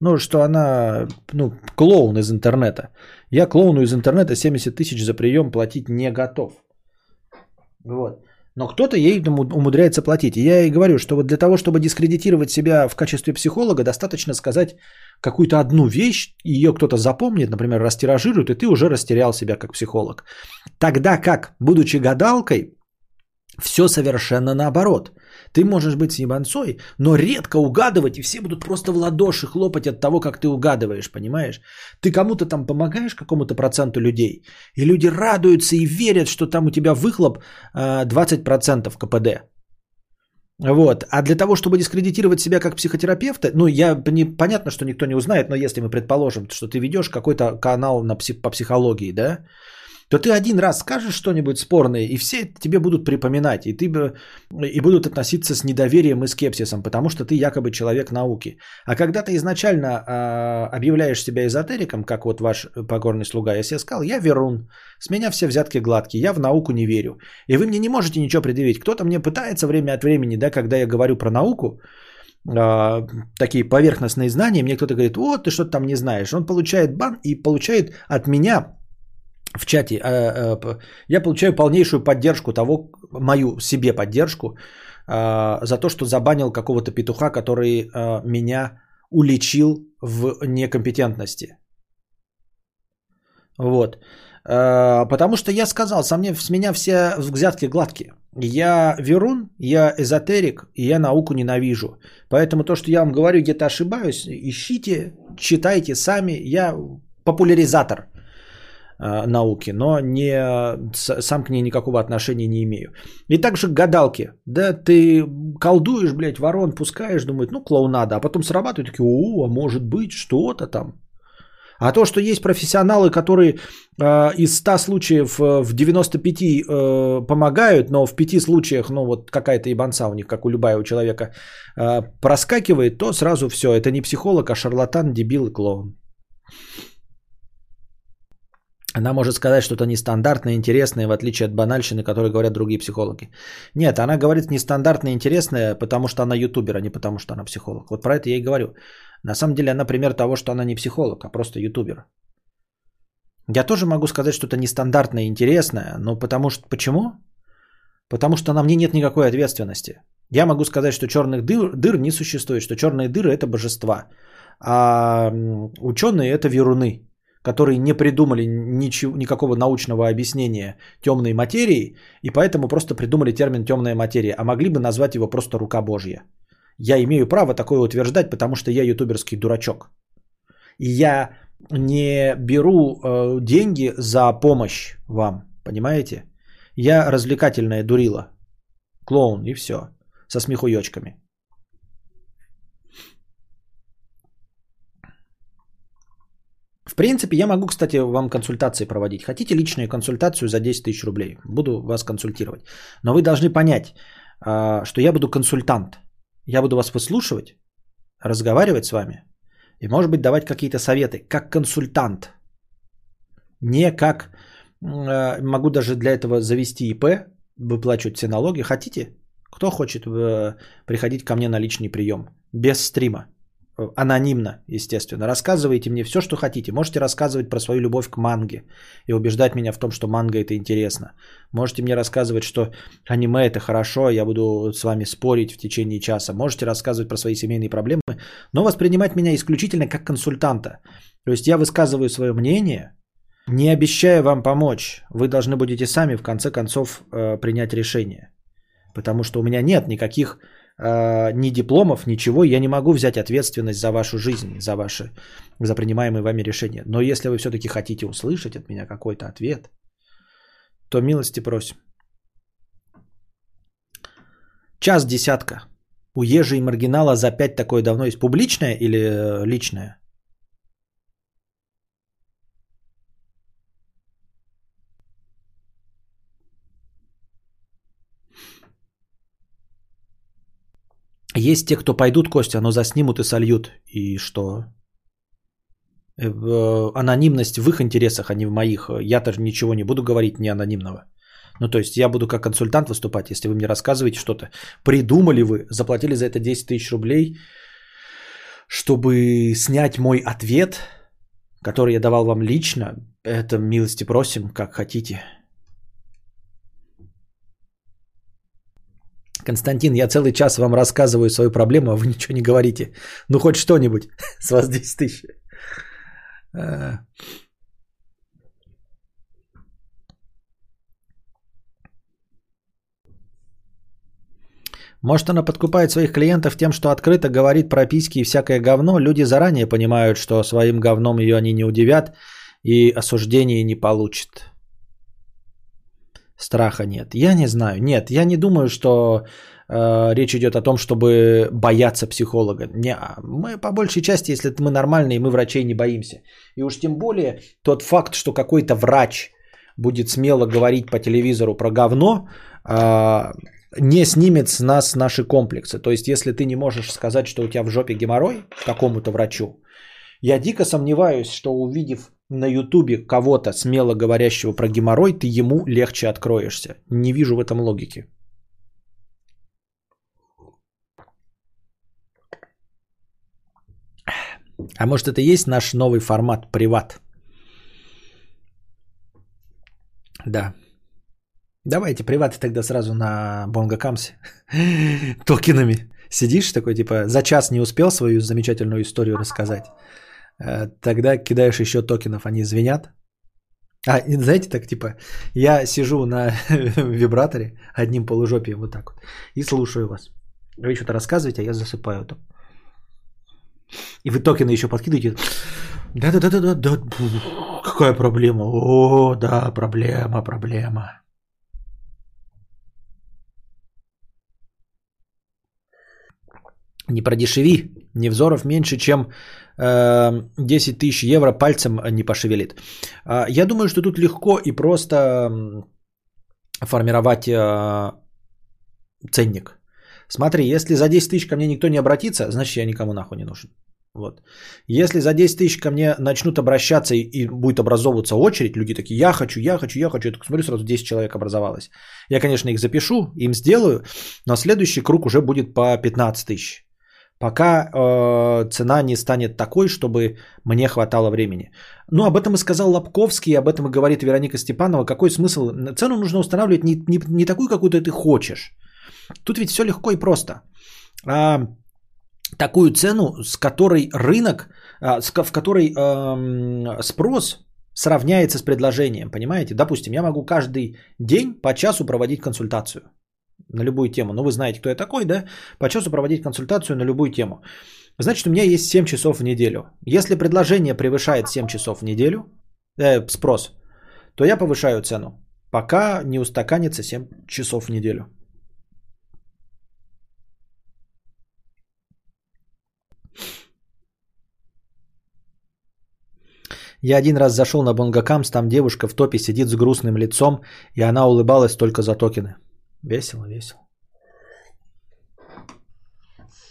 Ну, что она, ну, клоун из интернета. Я клоуну из интернета 70 тысяч за прием платить не готов. Вот. Но кто-то ей умудряется платить. И я ей говорю, что вот для того, чтобы дискредитировать себя в качестве психолога, достаточно сказать какую-то одну вещь, ее кто-то запомнит, например, растиражирует, и ты уже растерял себя как психолог. Тогда как, будучи гадалкой, все совершенно наоборот. Ты можешь быть ебанцой, но редко угадывать, и все будут просто в ладоши хлопать от того, как ты угадываешь, понимаешь? Ты кому-то там помогаешь, какому-то проценту людей, и люди радуются и верят, что там у тебя выхлоп 20% а, КПД. Вот. А для того, чтобы дискредитировать себя как психотерапевта, ну, я не, понятно, что никто не узнает, но если мы предположим, что ты ведешь какой-то канал на псих, по психологии, да, то ты один раз скажешь что-нибудь спорное, и все тебе будут припоминать, и, ты, и будут относиться с недоверием и скепсисом, потому что ты якобы человек науки. А когда ты изначально э, объявляешь себя эзотериком, как вот ваш покорный слуга, я себе сказал, я верун, с меня все взятки гладкие, я в науку не верю. И вы мне не можете ничего предъявить. Кто-то мне пытается время от времени, да, когда я говорю про науку, э, такие поверхностные знания, мне кто-то говорит, вот ты что-то там не знаешь. Он получает бан и получает от меня в чате, э, э, я получаю полнейшую поддержку того, мою себе поддержку э, за то, что забанил какого-то петуха, который меня уличил в некомпетентности. Вот. Потому что я сказал, со мне, с меня все взятки гладкие. Я верун, я эзотерик, и я науку ненавижу. Поэтому то, что я вам говорю, где-то ошибаюсь, ищите, читайте сами. Я популяризатор – науки, но не, сам к ней никакого отношения не имею. И также гадалки. Да, ты колдуешь, блядь, ворон пускаешь, думают, ну, клоунада, а потом срабатывают, такие, о, а может быть, что-то там. А то, что есть профессионалы, которые э, из 100 случаев э, в 95 э, помогают, но в 5 случаях, ну вот какая-то ебанца у них, как у любая у человека, э, проскакивает, то сразу все, это не психолог, а шарлатан, дебил и клоун. Она может сказать что-то нестандартное, интересное, в отличие от банальщины, которые говорят другие психологи. Нет, она говорит нестандартное, интересное, потому что она ютубер, а не потому что она психолог. Вот про это я и говорю. На самом деле она пример того, что она не психолог, а просто ютубер. Я тоже могу сказать что-то нестандартное, интересное, но потому что... Почему? Потому что на мне нет никакой ответственности. Я могу сказать, что черных дыр, дыр не существует, что черные дыры это божества, а ученые это веруны которые не придумали ничего, никакого научного объяснения темной материи, и поэтому просто придумали термин темная материя, а могли бы назвать его просто рука Божья. Я имею право такое утверждать, потому что я ютуберский дурачок. И я не беру э, деньги за помощь вам, понимаете? Я развлекательная дурила, клоун и все, со смехуёчками. В принципе, я могу, кстати, вам консультации проводить. Хотите личную консультацию за 10 тысяч рублей? Буду вас консультировать. Но вы должны понять, а, что я буду консультант. Я буду вас выслушивать, разговаривать с вами и, может быть, давать какие-то советы, как консультант. Не как а, могу даже для этого завести ИП, выплачивать все налоги. Хотите? Кто хочет э, приходить ко мне на личный прием без стрима? Анонимно, естественно. Рассказывайте мне все, что хотите. Можете рассказывать про свою любовь к манге и убеждать меня в том, что манга это интересно. Можете мне рассказывать, что аниме это хорошо, я буду с вами спорить в течение часа. Можете рассказывать про свои семейные проблемы, но воспринимать меня исключительно как консультанта. То есть я высказываю свое мнение, не обещая вам помочь. Вы должны будете сами в конце концов э, принять решение. Потому что у меня нет никаких э, ни дипломов, ничего, я не могу взять ответственность за вашу жизнь, за ваши, за принимаемые вами решения. Но если вы все-таки хотите услышать от меня какой-то ответ, то милости просим. Час десятка. У Ежи и Маргинала за 5 такое давно есть. Публичное или э, личное? Есть те, кто пойдут, Костя, но заснимут и сольют. И что? Э, э, анонимность в их интересах, а не в моих. Я тоже ничего не буду говорить не анонимного. Ну, то есть я буду как консультант выступать, если вы мне рассказываете что-то. Придумали вы, заплатили за это 10 тысяч рублей, чтобы снять мой ответ, который я давал вам лично. Это милости просим, как хотите. Константин, я целый час вам рассказываю свою проблему, а вы ничего не говорите. Ну, хоть что-нибудь. С вас 10 тысяч. Э. Может, она подкупает своих клиентов тем, что открыто говорит прописки и всякое говно. Люди заранее понимают, что своим говном ее они не удивят и осуждения не получат. Страха нет. Я не знаю. Нет, я не думаю, что э, речь идет о том, чтобы бояться психолога. Не, мы по большей части, если мы нормальные, мы врачей не боимся. И уж тем более тот факт, что какой-то врач будет смело говорить по телевизору про говно, э, не снимет с нас наши комплексы. То есть, если ты не можешь сказать, что у тебя в жопе геморрой какому-то врачу, я дико сомневаюсь, что увидев на ютубе кого-то смело говорящего про геморрой, ты ему легче откроешься. Не вижу в этом логики. А может это и есть наш новый формат приват? Да. Давайте приваты тогда сразу на Бонгакамсе токенами. Сидишь такой, типа, за час не успел свою замечательную историю рассказать. Э, тогда кидаешь еще токенов, они звенят. А, знаете, так типа, я сижу на вибраторе одним полужопием вот так вот и слушаю вас. Вы что-то рассказываете, а я засыпаю там. И вы токены еще подкидываете. Да-да-да-да-да, да, какая проблема? О, да, проблема, проблема. Не продешеви, Невзоров меньше, чем 10 эм, тысяч евро пальцем не пошевелит. А, я думаю, что тут легко и просто формировать э, ценник. Смотри, если за 10 тысяч ко мне никто не обратится, значит я никому нахуй не нужен. Вот. Если за 10 тысяч ко мне начнут обращаться и, и будет образовываться очередь, люди такие, я хочу, я хочу, я хочу, я так смотрю, сразу 10 человек образовалось. Я, конечно, их запишу, им сделаю, но следующий круг уже будет по 15 тысяч пока э, цена не станет такой, чтобы мне хватало времени. Ну, об этом и сказал Лобковский, об этом и говорит Вероника Степанова. Какой смысл? Цену нужно устанавливать не, не, не такую, какую-то ты хочешь. Тут ведь все легко и просто. А, такую цену, с которой рынок, а, с, в которой а, спрос сравняется с предложением, понимаете? Допустим, я могу каждый день по часу проводить консультацию на любую тему. Ну, вы знаете, кто я такой, да? По часу проводить консультацию на любую тему. Значит, у меня есть 7 часов в неделю. Если предложение превышает 7 часов в неделю, э, спрос, то я повышаю цену, пока не устаканится 7 часов в неделю. Я один раз зашел на Бонгакамс, там девушка в топе сидит с грустным лицом, и она улыбалась только за токены. Весело, весело.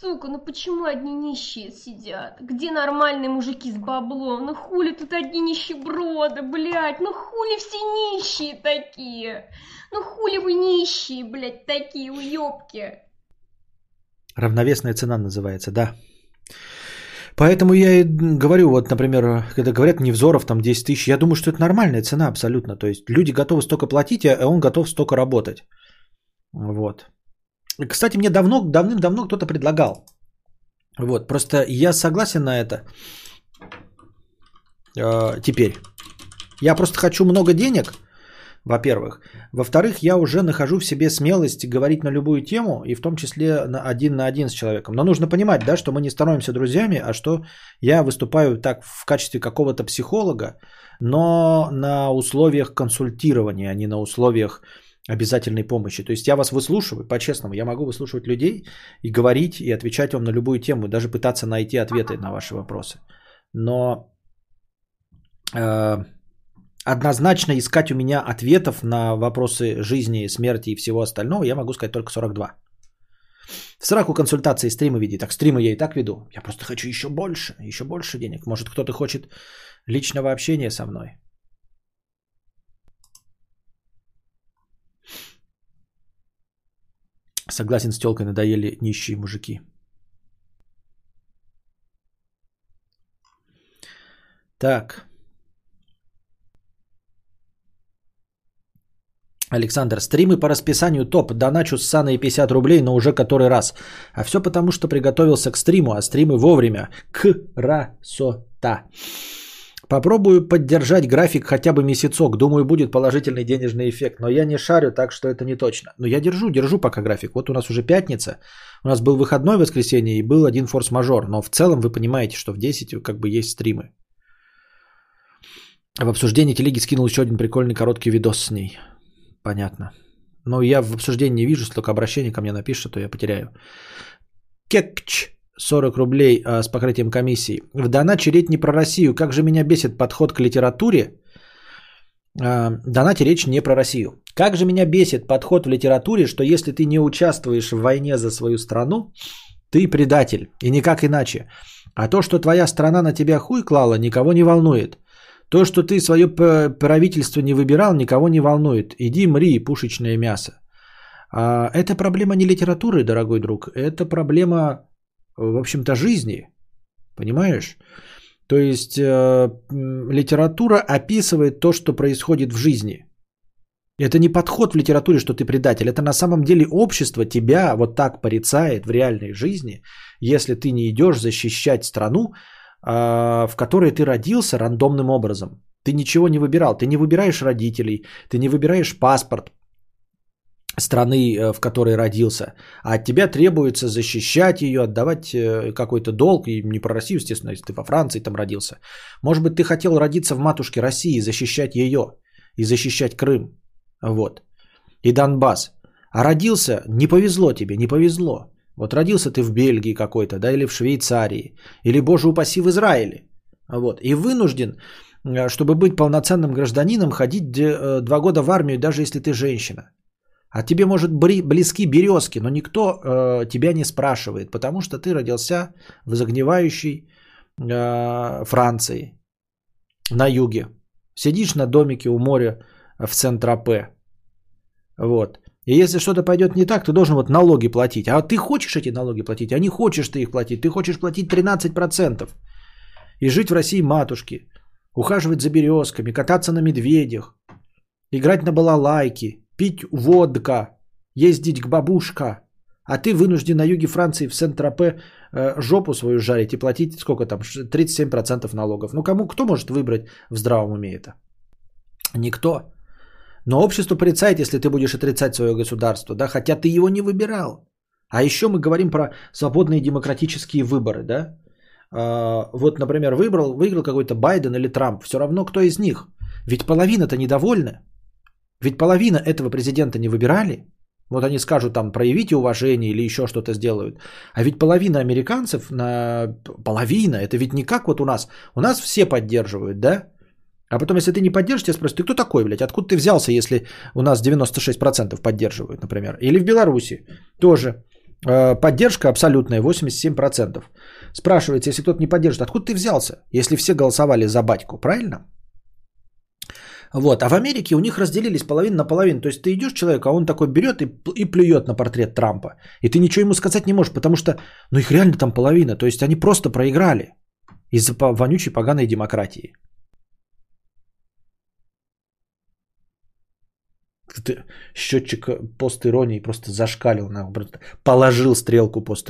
Сука, ну почему одни нищие сидят? Где нормальные мужики с баблом? Ну хули тут одни нищеброды, блядь? Ну хули все нищие такие? Ну хули вы нищие, блядь, такие уёбки? Равновесная цена называется, да. Поэтому я и говорю, вот, например, когда говорят Невзоров там 10 тысяч, я думаю, что это нормальная цена абсолютно. То есть люди готовы столько платить, а он готов столько работать. Вот. Кстати, мне давно, давным-давно кто-то предлагал. Вот, просто я согласен на это э, теперь. Я просто хочу много денег, во-первых. Во-вторых, я уже нахожу в себе смелость говорить на любую тему, и в том числе на один на один с человеком. Но нужно понимать, да, что мы не становимся друзьями, а что я выступаю так в качестве какого-то психолога, но на условиях консультирования, а не на условиях обязательной помощи. То есть я вас выслушиваю, по-честному, я могу выслушивать людей и говорить, и отвечать вам на любую тему, даже пытаться найти ответы на ваши вопросы. Но э, однозначно искать у меня ответов на вопросы жизни, смерти и всего остального я могу сказать только 42. В сраку консультации стримы веди. Так стримы я и так веду. Я просто хочу еще больше, еще больше денег. Может кто-то хочет личного общения со мной. Согласен с телкой, надоели нищие мужики. Так. Александр, стримы по расписанию топ. Доначу с Саной 50 рублей, но уже который раз. А все потому, что приготовился к стриму, а стримы вовремя. Красота. Попробую поддержать график хотя бы месяцок. Думаю, будет положительный денежный эффект. Но я не шарю, так что это не точно. Но я держу, держу пока график. Вот у нас уже пятница. У нас был выходной воскресенье и был один форс-мажор. Но в целом вы понимаете, что в 10 как бы есть стримы. В обсуждении телеги скинул еще один прикольный короткий видос с ней. Понятно. Но я в обсуждении не вижу, если только обращение ко мне напишет, то я потеряю. Кекч. 40 рублей а, с покрытием комиссии. В донате речь не про Россию. Как же меня бесит подход к литературе. А, донате речь не про Россию. Как же меня бесит подход в литературе, что если ты не участвуешь в войне за свою страну, ты предатель. И никак иначе. А то, что твоя страна на тебя хуй клала, никого не волнует. То, что ты свое правительство не выбирал, никого не волнует. Иди мри, пушечное мясо. А это проблема не литературы, дорогой друг. Это проблема в общем-то, жизни. Понимаешь? То есть э, литература описывает то, что происходит в жизни. Это не подход в литературе, что ты предатель. Это на самом деле общество тебя вот так порицает в реальной жизни, если ты не идешь защищать страну, э, в которой ты родился рандомным образом. Ты ничего не выбирал. Ты не выбираешь родителей, ты не выбираешь паспорт, страны, э, в которой родился, а от тебя требуется защищать ее, отдавать э, какой-то долг, и не про Россию, естественно, если ты во Франции там родился. Может быть, ты хотел родиться в матушке России, защищать ее и защищать Крым, вот, и Донбасс. А родился, не повезло тебе, не повезло. Вот родился ты в Бельгии какой-то, да, или в Швейцарии, или, боже упаси, в Израиле. Вот, и вынужден, э, чтобы быть полноценным гражданином, ходить два года в армию, даже если ты женщина. А тебе, может, близки березки, но никто э, тебя не спрашивает, потому что ты родился в загнивающей э, Франции, на юге. Сидишь на домике у моря в Центропе. Вот. И если что-то пойдет не так, ты должен вот налоги платить. А ты хочешь эти налоги платить, а не хочешь ты их платить. Ты хочешь платить 13%. И жить в России матушки. Ухаживать за березками, кататься на медведях. Играть на балалайке пить водка, ездить к бабушка, а ты вынужден на юге Франции в Сент-Тропе э, жопу свою жарить и платить сколько там, 37% налогов. Ну кому, кто может выбрать в здравом уме это? Никто. Но общество порицает, если ты будешь отрицать свое государство, да, хотя ты его не выбирал. А еще мы говорим про свободные демократические выборы, да. А, вот, например, выбрал, выиграл какой-то Байден или Трамп, все равно кто из них. Ведь половина-то недовольна. Ведь половина этого президента не выбирали. Вот они скажут там, проявите уважение или еще что-то сделают. А ведь половина американцев, на половина, это ведь не как вот у нас. У нас все поддерживают, да? А потом, если ты не поддержишь, тебя спросят, ты кто такой, блядь? Откуда ты взялся, если у нас 96% поддерживают, например? Или в Беларуси тоже. Э, поддержка абсолютная, 87%. Спрашивается, если кто-то не поддержит, откуда ты взялся, если все голосовали за батьку, правильно? Вот. А в Америке у них разделились половина на половину. То есть ты идешь человек, а он такой берет и, и плюет на портрет Трампа. И ты ничего ему сказать не можешь, потому что ну их реально там половина. То есть они просто проиграли из-за вонючей поганой демократии. Счетчик пост иронии просто зашкалил, положил стрелку пост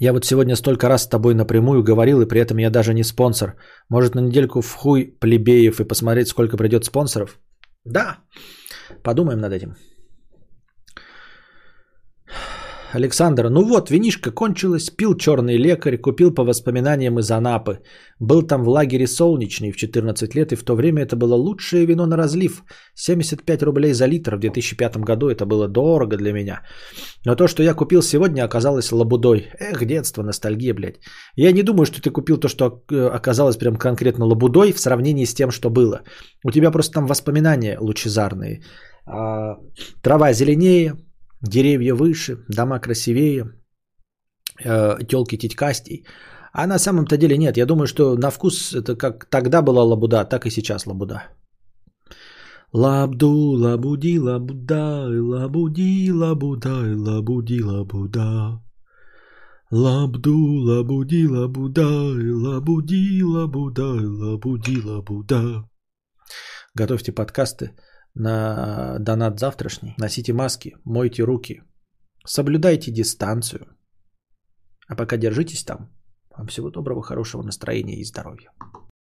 Я вот сегодня столько раз с тобой напрямую говорил, и при этом я даже не спонсор. Может, на недельку в хуй плебеев и посмотреть, сколько придет спонсоров? Да, подумаем над этим. Александр, ну вот, винишка кончилась, пил черный лекарь, купил по воспоминаниям из Анапы. Был там в лагере солнечный в 14 лет, и в то время это было лучшее вино на разлив. 75 рублей за литр в 2005 году, это было дорого для меня. Но то, что я купил сегодня, оказалось лабудой. Эх, детство, ностальгия, блядь. Я не думаю, что ты купил то, что э, оказалось прям конкретно лабудой в сравнении с тем, что было. У тебя просто там воспоминания лучезарные. А, трава зеленее, деревья выше, дома красивее, э, телки титькастей. А на самом-то деле нет. Я думаю, что на вкус это как тогда была лабуда, так и сейчас лабуда. Лабду, лабуди, лабудай, лабуди, лабудай, лабуди, лабуда. Лабду, лабуди, лабудай, лабуди, лабудай, лабуди, лабуда. Готовьте подкасты на донат завтрашний. Носите маски, мойте руки, соблюдайте дистанцию. А пока держитесь там. Вам всего доброго, хорошего настроения и здоровья.